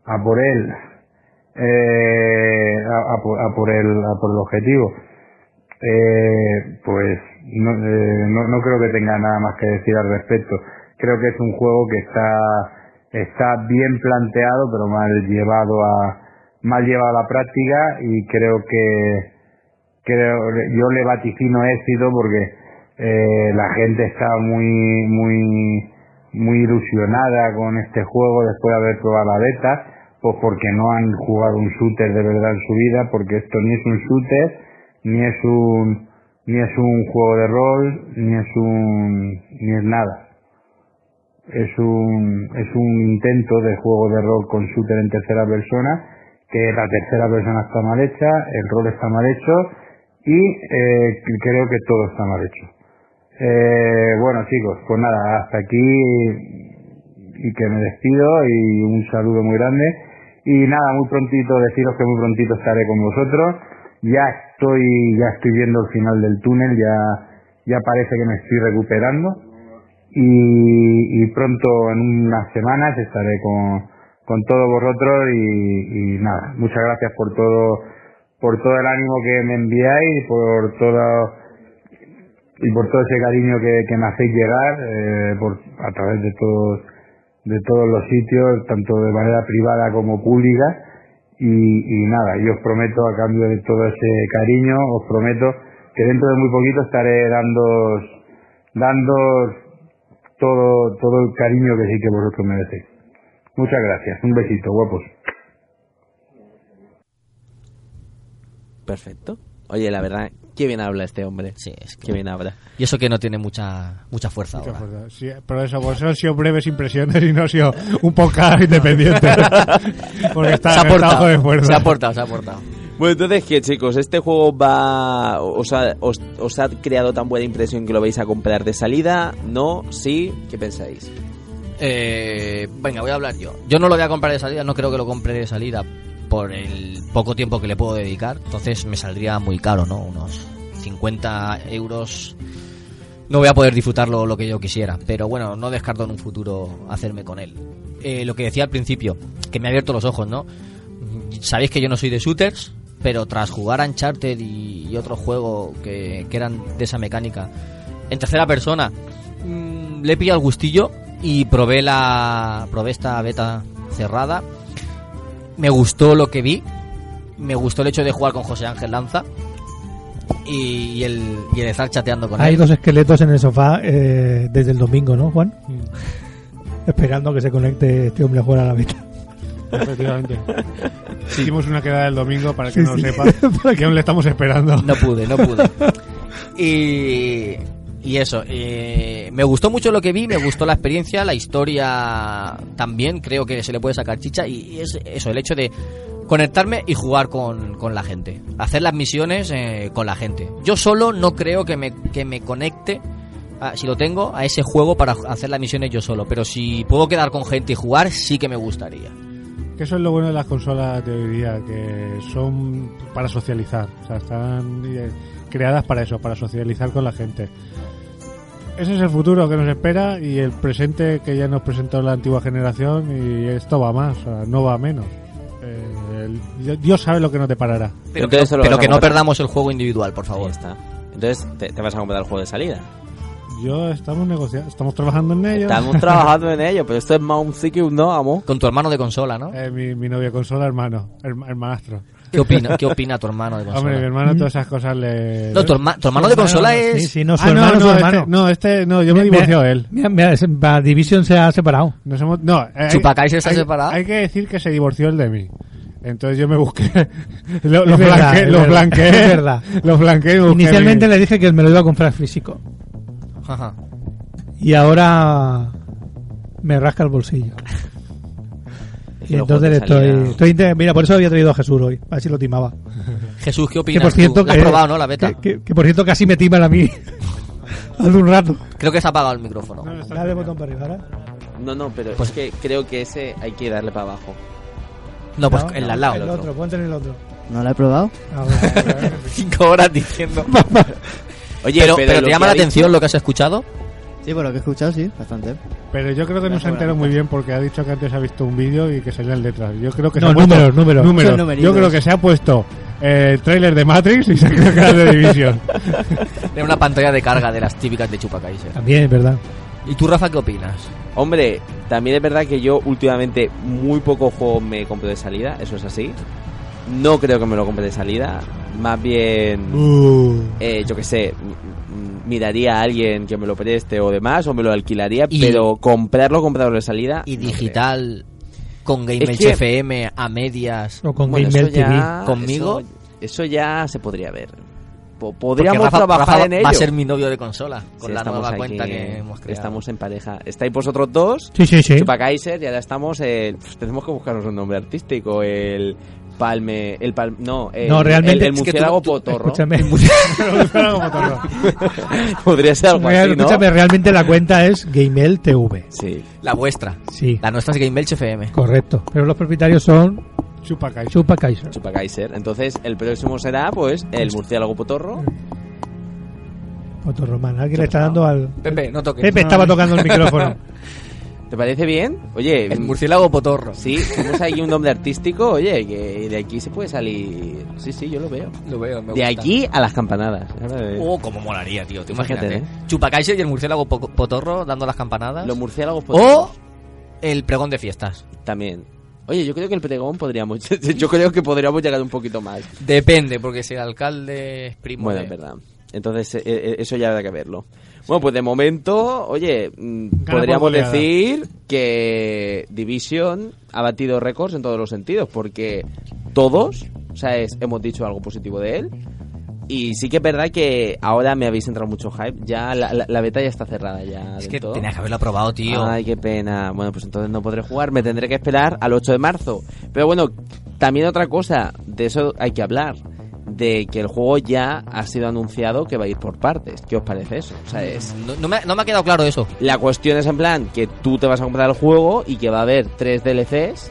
a por él, eh, a, a a por el, a por el objetivo, eh, pues no, eh, no, no creo que tenga nada más que decir al respecto. Creo que es un juego que está, está bien planteado, pero mal llevado a, mal llevado a la práctica y creo que, creo, yo le vaticino éxito porque eh, la gente está muy, muy, muy ilusionada con este juego después de haber probado la beta, pues porque no han jugado un shooter de verdad en su vida, porque esto ni es un shooter, ni es un, ni es un juego de rol, ni es un, ni es nada. Es un, es un intento de juego de rol con shooter en tercera persona, que la tercera persona está mal hecha, el rol está mal hecho, y eh, creo que todo está mal hecho. Eh, bueno chicos, pues nada, hasta aquí y que me despido y un saludo muy grande y nada, muy prontito deciros que muy prontito estaré con vosotros. Ya estoy ya estoy viendo el final del túnel, ya ya parece que me estoy recuperando y, y pronto en unas semanas estaré con, con todos vosotros y, nada, muchas gracias por todo por todo el ánimo que me enviáis, por todo y por todo ese cariño que, que me hacéis llegar eh, por, a través de todos de todos los sitios, tanto de manera privada como pública. Y, y nada, yo os prometo a cambio de todo ese cariño, os prometo que dentro de muy poquito estaré dando dando todo todo el cariño que sí que vosotros merecéis. Muchas gracias, un besito, guapos. Perfecto. Oye, la verdad, qué bien habla este hombre. Sí, es Qué bien habla. Y eso que no tiene mucha mucha fuerza Mucha ahora. fuerza. Sí, pero eso, por eso han sido breves impresiones y no ha sido un podcast independiente. Porque está, se ha portado, de fuerza. se ha portado, se ha portado. Bueno, entonces, ¿qué, chicos? ¿Este juego va os ha, os, ha creado tan buena impresión que lo vais a comprar de salida? ¿No? ¿Sí? ¿Qué pensáis? Eh, venga, voy a hablar yo. Yo no lo voy a comprar de salida, no creo que lo compre de salida por el poco tiempo que le puedo dedicar. Entonces me saldría muy caro, ¿no? Unos 50 euros. No voy a poder disfrutarlo lo que yo quisiera. Pero bueno, no descarto en un futuro hacerme con él. Eh, lo que decía al principio, que me ha abierto los ojos, ¿no? Sabéis que yo no soy de shooters, pero tras jugar a Uncharted y, y otro juego que, que eran de esa mecánica, en tercera persona, mm, le he pillado el gustillo y probé la probé esta beta cerrada. Me gustó lo que vi. Me gustó el hecho de jugar con José Ángel Lanza y, y el, y el estar chateando con Hay él. dos esqueletos en el sofá eh, desde el domingo, ¿no, Juan? Esperando que se conecte este hombre a jugar a la beta. Efectivamente. Hicimos una quedada el domingo para que Sí, no sí. sepa que aún le estamos esperando. No pude, no pude. Y, y eso, eh, me gustó mucho lo que vi, me gustó la experiencia, la historia también, creo que se le puede sacar chicha. Y, y es eso, el hecho de conectarme y jugar con, con la gente. Hacer las misiones eh, con la gente. Yo solo no creo que me, que me conecte, si lo tengo, a ese juego para hacer las misiones yo solo. Pero si puedo quedar con gente y jugar, sí que me gustaría. Que eso es lo bueno de las consolas de hoy día, que son para socializar. O sea, están eh, creadas para eso, para socializar con la gente. ese es el futuro que nos espera y el presente que ya nos presentó la antigua generación y esto va más, o sea, no va menos. Eh, el- Dios sabe lo que nos deparará. Pero, Entonces pero que no perdamos el juego individual, por favor. Ahí está. Entonces, te, te vas a comprar el juego de salida. Yo estamos negociando, estamos trabajando en ello. Estamos trabajando en ello, pero esto es más un sí que un no, amo. Con tu hermano de consola, ¿no? Eh, mi, mi novia consola, hermano, herma- hermanastro. ¿Qué opina, ¿Qué opina tu hermano de consola? Hombre, mi hermano todas esas cosas le... No, tu, herma- tu hermano de consola es... Sí, sí, no, su Ah, no, hermano, no, su este- hermano. no, este, no, yo me divorciado de él. Mira, Division se ha separado. Nos hemos, no, eh, hay- ¿Chupacaiser se ha separado? Hay que decir que se divorció él de mí. Entonces yo me busqué, lo- los, verdad, blanqueé, los blanqueé, los Inicialmente le dije que me lo iba a comprar físico. Ajá. Y ahora me rasca el bolsillo. Y entonces estoy, estoy Mira, por eso había traído a Jesús hoy. A ver si lo timaba. Jesús, ¿qué Que opinas por cierto, tú? ¿La has que- probado, no, la beta? Que, que- que por cierto casi me timan a mí. Hace un rato. Creo que se ha apagado el micrófono. Dale el botón para arriba. No, no, pero Pues- es que creo que ese hay que darle para abajo. No, pues No, el no, al lado. El otro, ponte en el otro. ¿No la he probado? Ah. Cinco horas diciendo. Oye, pero, pero pero lo ¿te llama la ha atención lo que has escuchado? Sí, por lo que he escuchado, sí, bastante. Pero yo creo que no se ha enterado muy bien porque ha dicho que antes ha visto un vídeo y que salían letras. Yo creo que No, se ha puesto- números, números. números. Yo creo que se ha puesto eh, el tráiler de Matrix y se cree que era de Division. Era una pantalla de carga de las típicas de Chupacaiser. También es verdad. ¿Y tú, Rafa, qué opinas? Hombre, también es verdad que yo últimamente muy pocos juegos me compro de salida, eso es así. No creo que me lo compre de salida. Más bien, eh, yo que sé, miraría a alguien que me lo preste o demás, o me lo alquilaría, Y- pero comprarlo, comprarlo de salida. Y no digital, con Game Es Edge que- FM, a medias. O con Bueno, Game eso ya- TV. ¿Conmigo? Eso, eso ya se podría ver. Porque Podríamos Rafa, trabajar Rafa en ello. va a ser mi novio de consola, con Sí, la nueva aquí, cuenta que hemos creado. Estamos en pareja. Estáis vosotros dos. Sí, sí, sí. Chupacaiser y ahora estamos. eh, pues tenemos que buscarnos un nombre artístico. El palme. El pal, no, el, No, realmente- El, el es que tú- murciélago tú- potorro. escúchame. Podría ser algo Real- así, ¿no? Escúchame, realmente la cuenta es Gamel TV. Sí. La vuestra. Sí, La nuestra es Game Edge FM. correcto. Pero los propietarios son Chupacaiser. Chupa Kaiser. Chupacaiser. Entonces, el próximo será, pues, el murciélago potorro. Otro Román. Alguien le está dando al. Pepe, no toques. Pepe estaba tocando el micrófono. ¿Te parece bien? Oye, El murciélago potorro. Sí, tenemos aquí un nombre artístico. Oye, que de aquí se puede salir. Sí, sí, yo lo veo. Lo veo, me De gusta. aquí a las campanadas. Oh, cómo molaría, tío. Te Fíjate, imagínate. ¿eh? Chupacaiser y el murciélago po- potorro dando las campanadas. Los murciélagos potorros. o el pregón de fiestas. También. Oye, yo creo que el pregón podríamos. yo creo que podríamos llegar un poquito más. Depende, porque si el alcalde es primo Bueno, de... es verdad. Entonces, eh, eh, eso ya habrá que verlo. Bueno, pues de momento, oye, mm, podríamos decir que Division ha batido récords en todos los sentidos, porque todos, o sea, es- hemos dicho algo positivo de él. Y sí que es verdad que ahora me habéis entrado mucho hype. Ya la, la- la beta ya está cerrada ya. Es que todo. tenías que haberlo probado, tío. Ay, qué pena. Bueno, pues entonces no podré jugar. Me tendré que esperar al 8 de marzo. Pero bueno, también otra cosa. De eso hay que hablar. De que el juego ya ha sido anunciado que va a ir por partes. ¿Qué os parece eso? O sea, es... No, no me, no me ha quedado claro eso. La cuestión es en plan que tú te vas a comprar el juego y que va a haber tres DLCs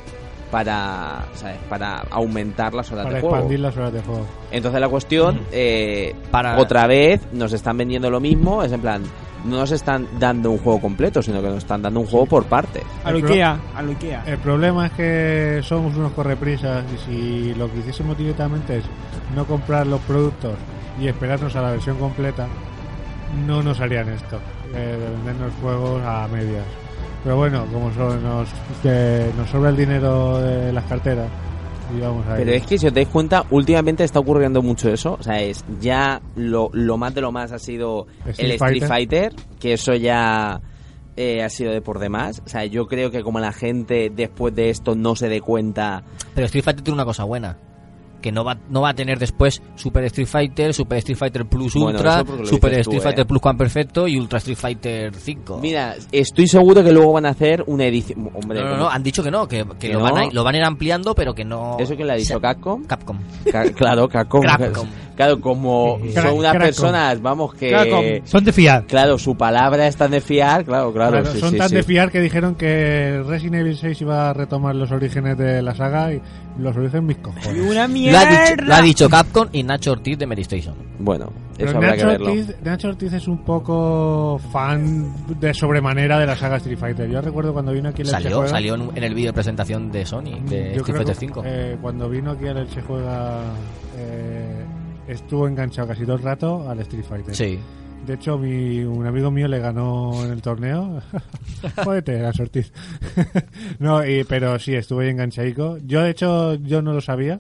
para, ¿sabes? para aumentar las horas Para de juego. expandir las horas de juego. Entonces la cuestión, eh, Para- otra vez, nos están vendiendo lo mismo, es en plan, no nos están dando un juego completo, sino que nos están dando un juego por partes. A lo Ikea, a lo Ikea. El problema es que somos unos correprisas y si lo que hiciésemos directamente es no comprar los productos y esperarnos a la versión completa, no nos harían esto, eh, de vendernos juegos a medias. Pero bueno, como so- nos, que nos sobra el dinero de las carteras, y vamos a Pero es que si os dais cuenta, últimamente está ocurriendo mucho eso. O sea, es ya lo, lo más de lo más ha sido Street el Street Fighter, que eso ya eh, ha sido de por demás. O sea, yo creo que como la gente después de esto no se dé cuenta. Pero Street Fighter tiene una cosa buena. Que no va, no va a tener después Super Street Fighter, Super Street Fighter Plus Bueno, Ultra, Super tú, Street eh. Fighter Plus Juan Perfecto y Ultra Street Fighter 5. Mira, estoy seguro que luego van a hacer una edición. Hombre, no, no, no, han dicho que no, que, que ¿Que lo, no? Van a, lo van a ir ampliando, pero que no... ¿Eso quién le ha dicho? Se- ¿Capcom? Capcom. Ca- claro, Capcom. Capcom. Claro, como son unas personas, vamos, que... Cracom. Son de fiar. Claro, su palabra es tan de fiar, claro, claro. Claro, sí, son sí, tan sí. de fiar que dijeron que Resident Evil 6 iba a retomar los orígenes de la saga y los orígenes mis cojones. ¡Una Lo ha, dicho, lo ha dicho Capcom y Nacho Ortiz de Medistation. Bueno, Pero eso habrá que Nacho verlo. Ortiz, Nacho Ortiz es un poco fan de sobremanera de la saga Street Fighter. Yo recuerdo cuando vino aquí el Salió, Juega, salió en, en el vídeo de presentación de Sony, de yo Street Fighter que, 5. eh, cuando vino aquí al Elche Juega eh, estuvo enganchado casi todo el rato al Street Fighter. Sí. De hecho, mi, un amigo mío le ganó en el torneo. Jódete, Nacho Ortiz. no, y, pero sí, estuve ahí enganchadico. Yo, de hecho, yo no lo sabía.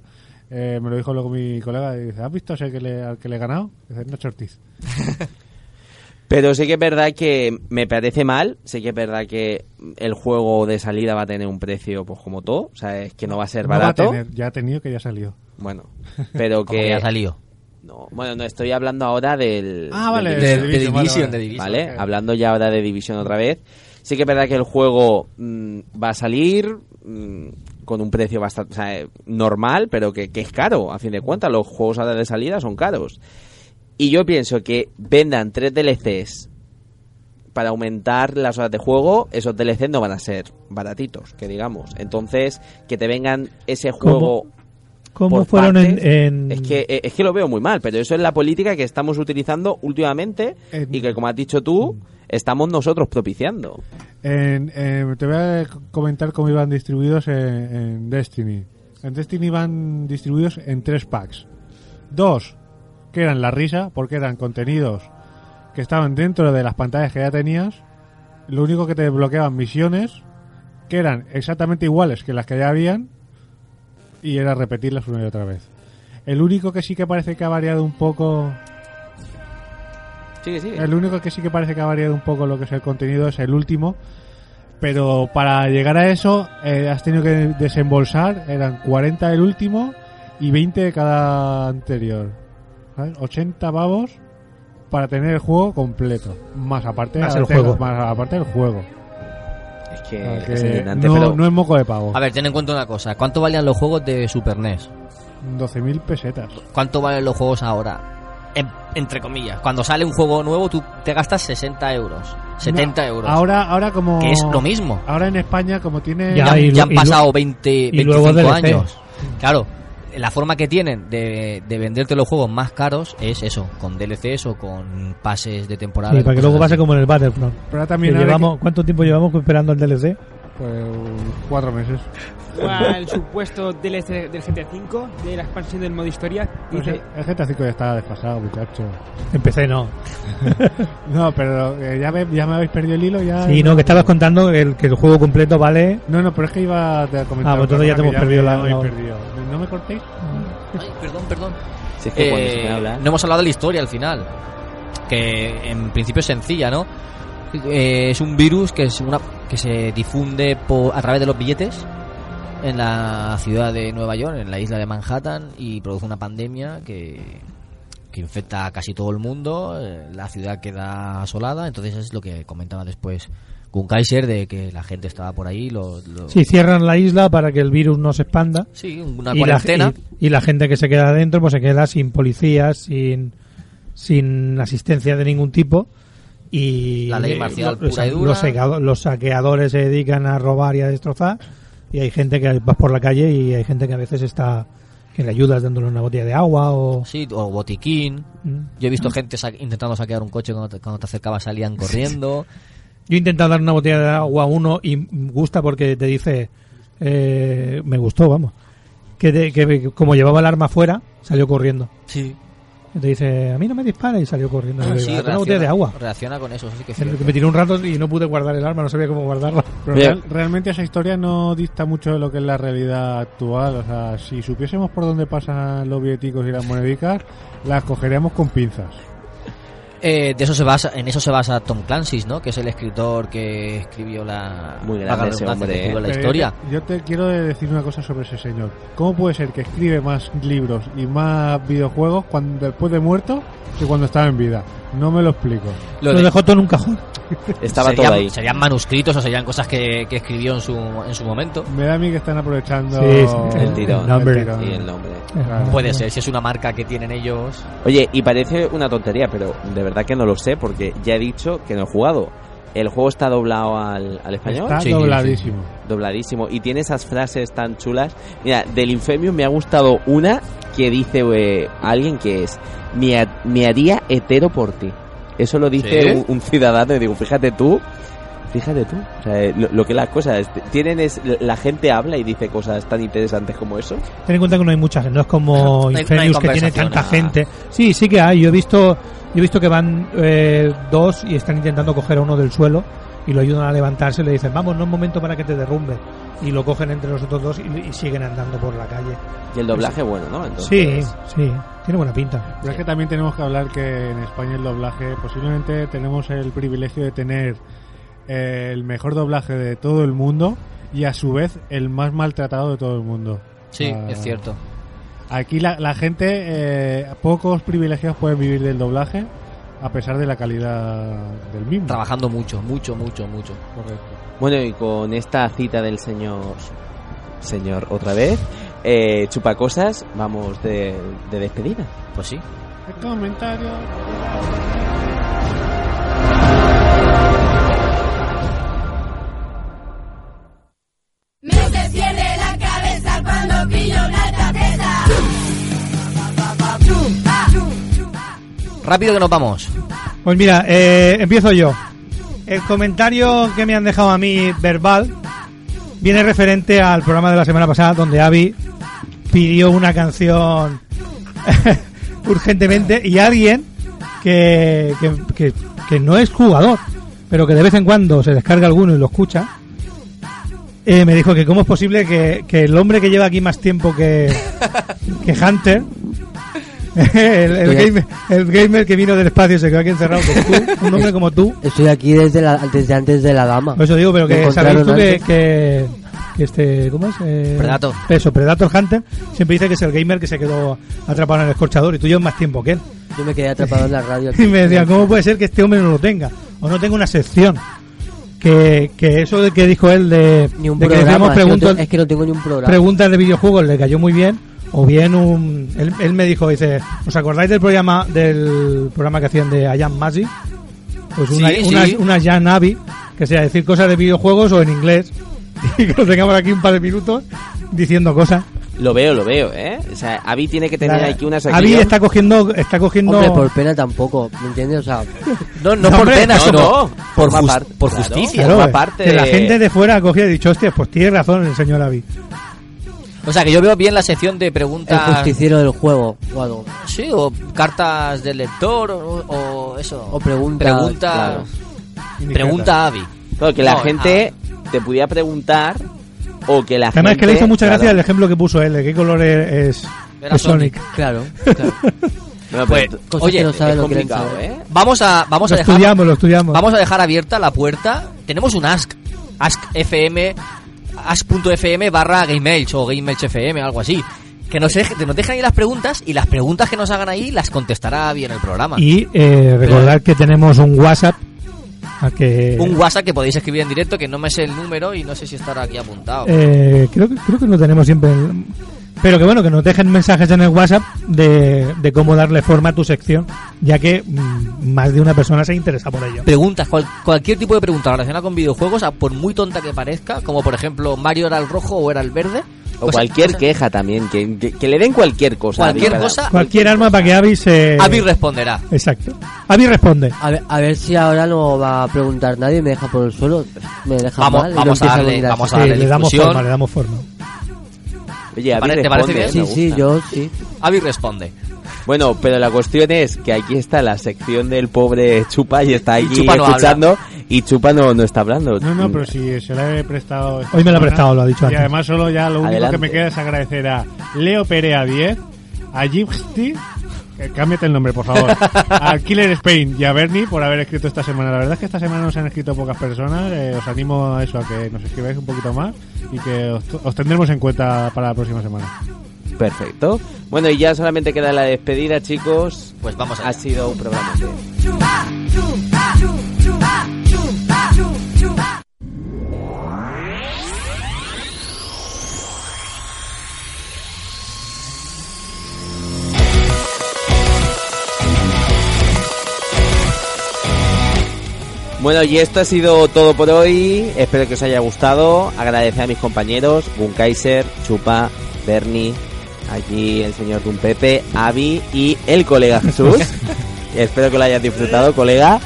Eh, me lo dijo luego mi colega y dice, ¿has visto ese que le, al que le he ganado? Dice, Nacho Ortiz. Pero sí que es verdad que me parece mal, sí que es verdad que el juego de salida va a tener un precio pues como todo, o sea, es que no va a ser No va a barato. tener, ya ha tenido que ya salió. Bueno, pero que... ya salió. No, bueno, no estoy hablando ahora del... Ah, vale, del de- Division, de Division, vale, vale, vale. de Division, ¿Vale? ok. Hablando ya ahora de Division otra vez. Sí que es verdad que el juego mm, va a salir mm, con un precio bastante o sea, eh, normal, pero que, que es caro, a fin de cuentas. Los juegos ahora de salida son caros. Y yo pienso que vendan tres DLCs para aumentar las horas de juego, esos DLCs no van a ser baratitos, que digamos. Entonces, que te vengan ese juego... ¿Cómo por fueron en, partes, en- Es que, eh, es que lo veo muy mal, pero eso es la política que estamos utilizando últimamente y que, como has dicho tú, estamos nosotros propiciando. En- en- te voy a comentar cómo iban distribuidos en, en Destiny. En Destiny iban distribuidos en tres packs. Dos, que eran la risa, porque eran contenidos que estaban dentro de las pantallas que ya tenías. Lo único que te desbloqueaban misiones que eran exactamente iguales que las que ya habían y era repetirlas una y otra vez. El único que sí que parece que ha variado un poco Sigue, sigue. el único que sí que parece que ha variado un poco lo que es el contenido es el último. Pero para llegar a eso eh, has tenido que desembolsar, eran 40 el último y 20 de cada anterior. ¿sabes? 80 pavos para tener el juego completo. Más aparte, Más el juego. más aparte del juego. Que, Ah, que es indignante, no, pero- no es moco de pavo. A ver, ten en cuenta una cosa. ¿Cuánto valían los juegos de Super NES? 12.000 pesetas. ¿Cuánto valen los juegos ahora? En- entre comillas. Cuando sale un juego nuevo, tú te gastas 60 euros. 70 No, euros. Ahora, ahora como... Que es lo mismo. Ahora en España como tiene... ya, y ya han y pasado lu- 20, y luego 25 DLC. años. Claro, la forma que tienen de, de venderte los juegos más caros es eso, con DLCs o con pases de temporada. Sí, para que luego pase así. como en el Battlefront. Pero también Que ahora llevamos, ¿Cuánto tiempo llevamos esperando el DLC? Pues cuatro meses. El supuesto DLC del GTA V, de la expansión del modo historia. Pues Dice, el GTA V ya está desfasado, muchacho. Empecé, no. no, pero eh, ya, ve- ya me habéis perdido el hilo. Ya Sí, no, que estabas contando el, que el juego completo vale. No, no, pero es que iba a comentar. Ah, pues otra entonces ya te que hemos perdido me- la- me la- perdido. ¿No me cortéis? Ay, perdón, perdón. Si es que cuando se Eh, me habla- no hemos hablado de la historia al final. Que en principio es sencilla, ¿no? Eh, es un virus que, es una, que se difunde por, a través de los billetes en la ciudad de Nueva York, en la isla de Manhattan, y produce una pandemia que, que infecta a casi todo el mundo. eh, la ciudad queda asolada, entonces es lo que comentaba después Gun Kaiser de que la gente estaba por ahí. Lo, lo- Sí, cierran la isla para que el virus no se expanda. Sí, una y la, cuarentena. y, y la gente que se queda adentro pues se queda sin policías, sin, sin asistencia de ningún tipo. Y La ley eh, marcial los, pura y dura. los saqueado- los saqueadores se dedican a robar y a destrozar. Y hay gente que vas por la calle y hay gente que a veces está que le ayudas dándole una botella de agua o Sí, o botiquín. Mm. Yo he visto gente sa- intentando saquear un coche cuando te, cuando te acercabas salían corriendo. Yo he intentado dar una botella de agua a uno y gusta porque te dice, eh, me gustó, vamos, que, te- que como llevaba el arma fuera, salió corriendo. Sí. Y te dice, a mí no me dispara y salió corriendo. Ah, sí, digo, "Dame una botella de agua. reacciona con eso, sí que es Que cierto. Me tiré un rato y no pude guardar el arma, no sabía cómo guardarla. Pero real- realmente esa historia no dista mucho de lo que es la realidad actual. O sea, si supiésemos por dónde pasan los billeticos y las monedicas, las cogeríamos con pinzas. Eh, de eso se basa, en eso se basa Tom Clancy, ¿no? Que es el escritor que escribió la, Muy grande la ese redundancia, hombre, que escribió ¿eh? la historia. Yo, yo te quiero decir una cosa sobre ese señor. ¿Cómo puede ser que escribe más libros y más videojuegos cuando después de muerto que cuando estaba en vida? No me lo explico. Lo Lo de- dejó todo en un cajón. Estaba serían, todo ahí. Serían manuscritos o serían cosas que, que escribió en su, en su momento. Me da a mí que están aprovechando Sí, sí. El tirón. el nombre. tirón. Y el nombre. Claro. Puede ser, si es una marca que tienen ellos. Oye, y parece una tontería, pero de verdad que no lo sé porque ya he dicho que no he jugado. ¿El juego está doblado al, al español? Está Sí, dobladísimo. Dobladísimo. Y tiene esas frases tan chulas. Mira, del Infemium me ha gustado una que dice eh, alguien que es me, ha- me haría hetero por ti. Eso lo dice ¿Sí? un, un ciudadano y digo, fíjate tú, fíjate tú. O sea, eh, lo, lo que las cosas tienen es la gente habla y dice cosas tan interesantes como eso. Ten en cuenta que no hay muchas, no es como No no que tiene tanta nada. gente. Sí, sí que hay. Yo he visto, yo he visto que van eh, dos y están intentando coger a uno del suelo y lo ayudan a levantarse y le dicen, vamos, no es momento para que te derrumbe. Y lo cogen entre los otros dos y, y siguen andando por la calle. Y el doblaje bueno, ¿no? Entonces, Sí, sí, tiene buena pinta. Pero es que también tenemos que hablar que en España el doblaje, posiblemente tenemos el privilegio de tener eh, el mejor doblaje de todo el mundo y a su vez el más maltratado de todo el mundo. Sí, Ah, es cierto. Aquí la, la gente, eh, pocos privilegios pueden vivir del doblaje a pesar de la calidad del mismo. Trabajando mucho, mucho, mucho, mucho. Correcto. Bueno, y con esta cita del señor, señor otra vez, eh, chupacosas, vamos de, de despedida. Pues sí. El comentario. Me se la cabeza cuando pillo una Rápido que nos vamos. Pues mira, eh, empiezo yo. El comentario que me han dejado a mí verbal viene referente al programa de la semana pasada donde Avi pidió una canción urgentemente y alguien que, que, que- no es jugador, pero que de vez en cuando se descarga alguno y lo escucha, eh, me dijo que cómo es posible que, que el hombre que lleva aquí más tiempo que, que Hunter, el, gamer, el gamer que vino del espacio y se quedó aquí encerrado como tú, un hombre como tú, Estoy aquí desde, la, desde antes de la dama. eso digo, pero que sabéis tú que, antes. que, que este, ¿cómo es? Eh, Predator. Eso, Predator Hunter, siempre dice que es el gamer que se quedó atrapado en el escorchador y tú llevas más tiempo que él. Yo me quedé atrapado en la radio. Y me decían, ¿cómo puede ser que este hombre no lo tenga? O no tenga una sección. Que, que eso de que dijo él de, Ni un de programa, decíamos que no preguntas, es que no tengo ni un programa. preguntas de videojuegos le cayó muy bien o bien un él, él me dijo dice ¿os acordáis del programa del programa que hacían de Ayan Masi? pues una, Sí, una, sí. una Jan Navi que sea decir cosas de videojuegos o en inglés y que lo tengamos aquí un par de minutos diciendo cosas Lo veo, lo veo, ¿eh? O sea, Avi tiene que tener La- aquí una Avi sección. está cogiendo está cogiendo Hombre, por pena tampoco, ¿me entiendes? O sea, No, no, No, por pena, no, sino no. por, Forma jus- parte- por claro. justicia. Claro, parte que la gente de fuera ha cogido y ha dicho hostia pues tiene razón el señor Avi O sea, que yo veo bien la sección de el preguntas. justiciero del juego o algo. Sí, o cartas del lector, o, o eso. O preguntas, Pregunta, claro. pregunta a Avi. Claro, que la No, gente te pudiera preguntar o que la además gente... que le hizo mucha claro. gracia el ejemplo que puso él de qué color es, Sonic, Claro, claro. Pues, oye, que no sabe es lo quieren complicado, saber. ¿eh? Vamos a, vamos lo a dejar. estudiamos lo estudiamos Vamos a dejar abierta la puerta. Tenemos un Ask. Ask FM. Ask.fm barra GameElch o GameElch FM, algo así. Que nos, deje- nos dejen ahí las preguntas y las preguntas que nos hagan ahí las contestará bien el programa. Y eh, recordar que tenemos un WhatsApp a que Un WhatsApp que podéis escribir en directo, que no me sé el número y no sé si estará aquí apuntado. eh, creo que creo que lo tenemos siempre en- pero que bueno que nos dejen mensajes en el WhatsApp de, de cómo darle forma a tu sección ya que mm, más de una persona se interesa por ello Preguntas, cual- cualquier tipo de pregunta relacionada con videojuegos, a- por muy tonta que parezca, como por ejemplo Mario era el rojo o era el verde. O Cosas- cualquier cosas- queja también, que, que, que le den cualquier cosa. Cualquier cosa. cualquier arma para que Avi se Avi responderá. exacto Avi responde A ver, a ver si ahora no va a preguntar nadie y me deja por el suelo. Me deja Vamos- mal. y vamos a empieza darle- venir vamos así. a Sí, darle le damos difusión. forma le damos forma Oye, Avi ¿Te parece bien? me Sí, sí, yo sí. Avi responde. Bueno, pero la cuestión es que aquí está la sección del pobre Chupa y está Y aquí Chupa no escuchando y Chupa no, no está hablando. No, no, pero si se la he prestado. esta Hoy me la ha semana, prestado, lo ha dicho Y antes. además, solo ya lo único Adelante. que me queda es agradecer a Leo Perea 10, a Gypsy, cámbiate el nombre, por favor, a Killer Spain y a Bernie por haber escrito esta semana. La verdad es que esta semana nos han escrito pocas personas. eh, os animo a eso, a que nos escribáis un poquito más y que os, os tendremos en cuenta para la próxima semana. Perfecto. Bueno, y ya solamente queda la despedida, chicos. Pues vamos Ha a sido un programa. de- Bueno, y esto ha sido todo por hoy. Espero que os haya gustado. Agradecer a mis compañeros, Bunkaiser, Chupa, Bernie, aquí el señor Dun Pepe, Avi y el colega Jesús. Espero que lo hayas disfrutado, colega.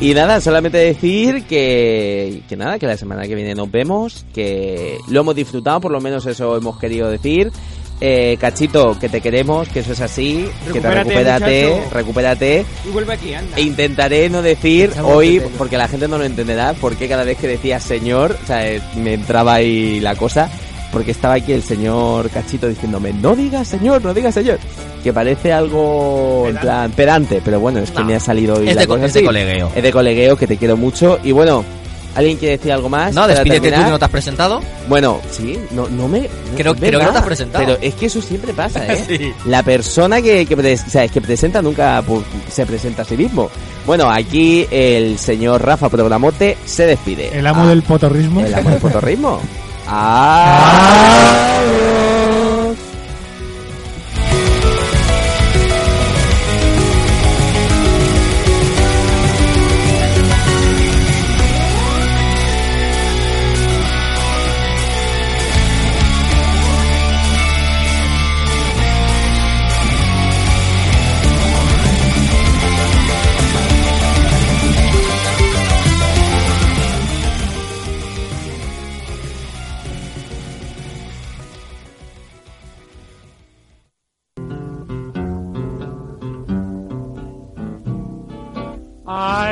Y nada, solamente decir que, que nada, que la semana que viene nos vemos, que lo hemos disfrutado, por lo menos eso hemos querido decir. Eh, Cachito, que te queremos, que eso es así, que te Recupérate, recupérate, muchacho. recupérate. Y vuelve aquí, anda. E intentaré no decir Echamos hoy, porque la gente no lo entenderá, porque cada vez que decía señor, o sea, eh, me entraba ahí la cosa, porque estaba aquí el señor Cachito diciéndome, no digas señor, no digas señor, que parece algo en plan pedante, pero bueno, es que me ha salido hoy es la de cosa es de colegueo. Es de colegueo, que te quiero mucho, y bueno, ¿alguien quiere decir algo más? No, despídete tú que no te has presentado. Bueno, sí, no, no me. Creo- que no te has presentado. Pero es que eso siempre pasa, ¿eh? Sí. La persona que, que, pres- o sea, que presenta nunca pues, se presenta a sí mismo. Bueno, aquí el señor Rafa Programote se despide. El amo Ah, del potorrismo. El amo del potorrismo. Adiós.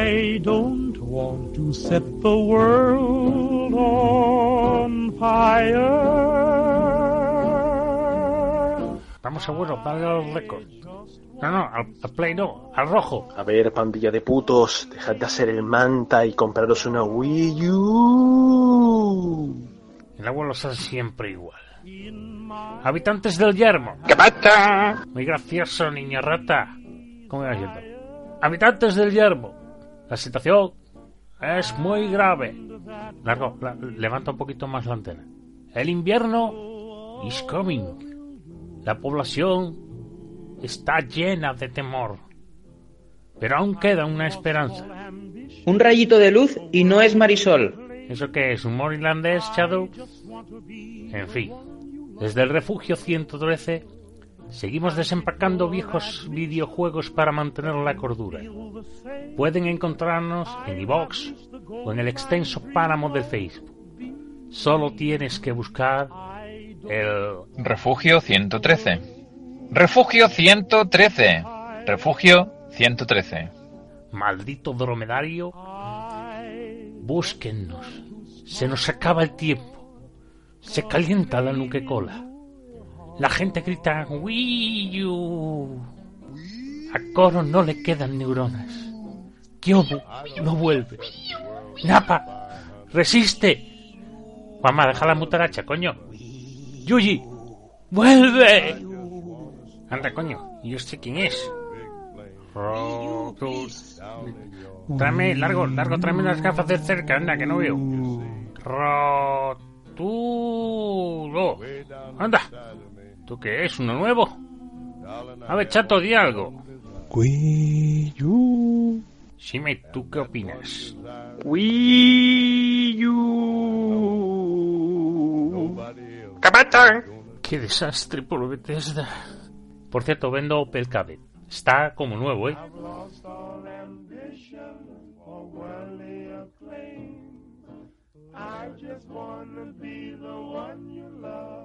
I don't want to set the world on fire. Vamos abuelo, dale al récord. No, no, al, al play no, al rojo. A ver, pandilla de putos, dejad de hacer el manta y compraros una Wii U. El abuelo es siempre igual. Habitantes del yermo. ¿Qué pasa? Muy gracioso, niña rata. ¿Cómo iba diciendo? Habitantes del yermo. La situación es muy grave. Largo, la- levanta un poquito más la antena. El invierno is coming. La población está llena de temor. Pero aún queda una esperanza. Un rayito de luz y no es Marisol. ¿Eso qué es? ¿Humor irlandés, Shadow? En fin, desde el refugio 113 seguimos desempacando viejos videojuegos para mantener la cordura. Pueden encontrarnos en iVox o en el extenso páramo de Facebook. Solo tienes que buscar el Refugio 113. Refugio 113. Refugio 113. maldito dromedario. Búsquennos. Se nos acaba el tiempo. Se calienta la nuquecola. La gente grita Wii U. A Coro no le quedan neuronas. Kyobu no vuelve. Napa, resiste. Mamá, deja la mutaracha, coño. Yuji, vuelve. Anda, coño, ¿y usted quién es? Rotus. Tráeme, largo, largo, tráeme unas gafas de cerca, anda, que no veo. Rotulo. Anda. ¿Tú qué es? ¿Uno nuevo? A ver, chato, di algo. Wii U. Shime, ¿tú qué opinas? Wii U. ¿Qué desastre por Bethesda. Por cierto, vendo Opel. Está como nuevo, ¿eh? I just wanna be the one you love.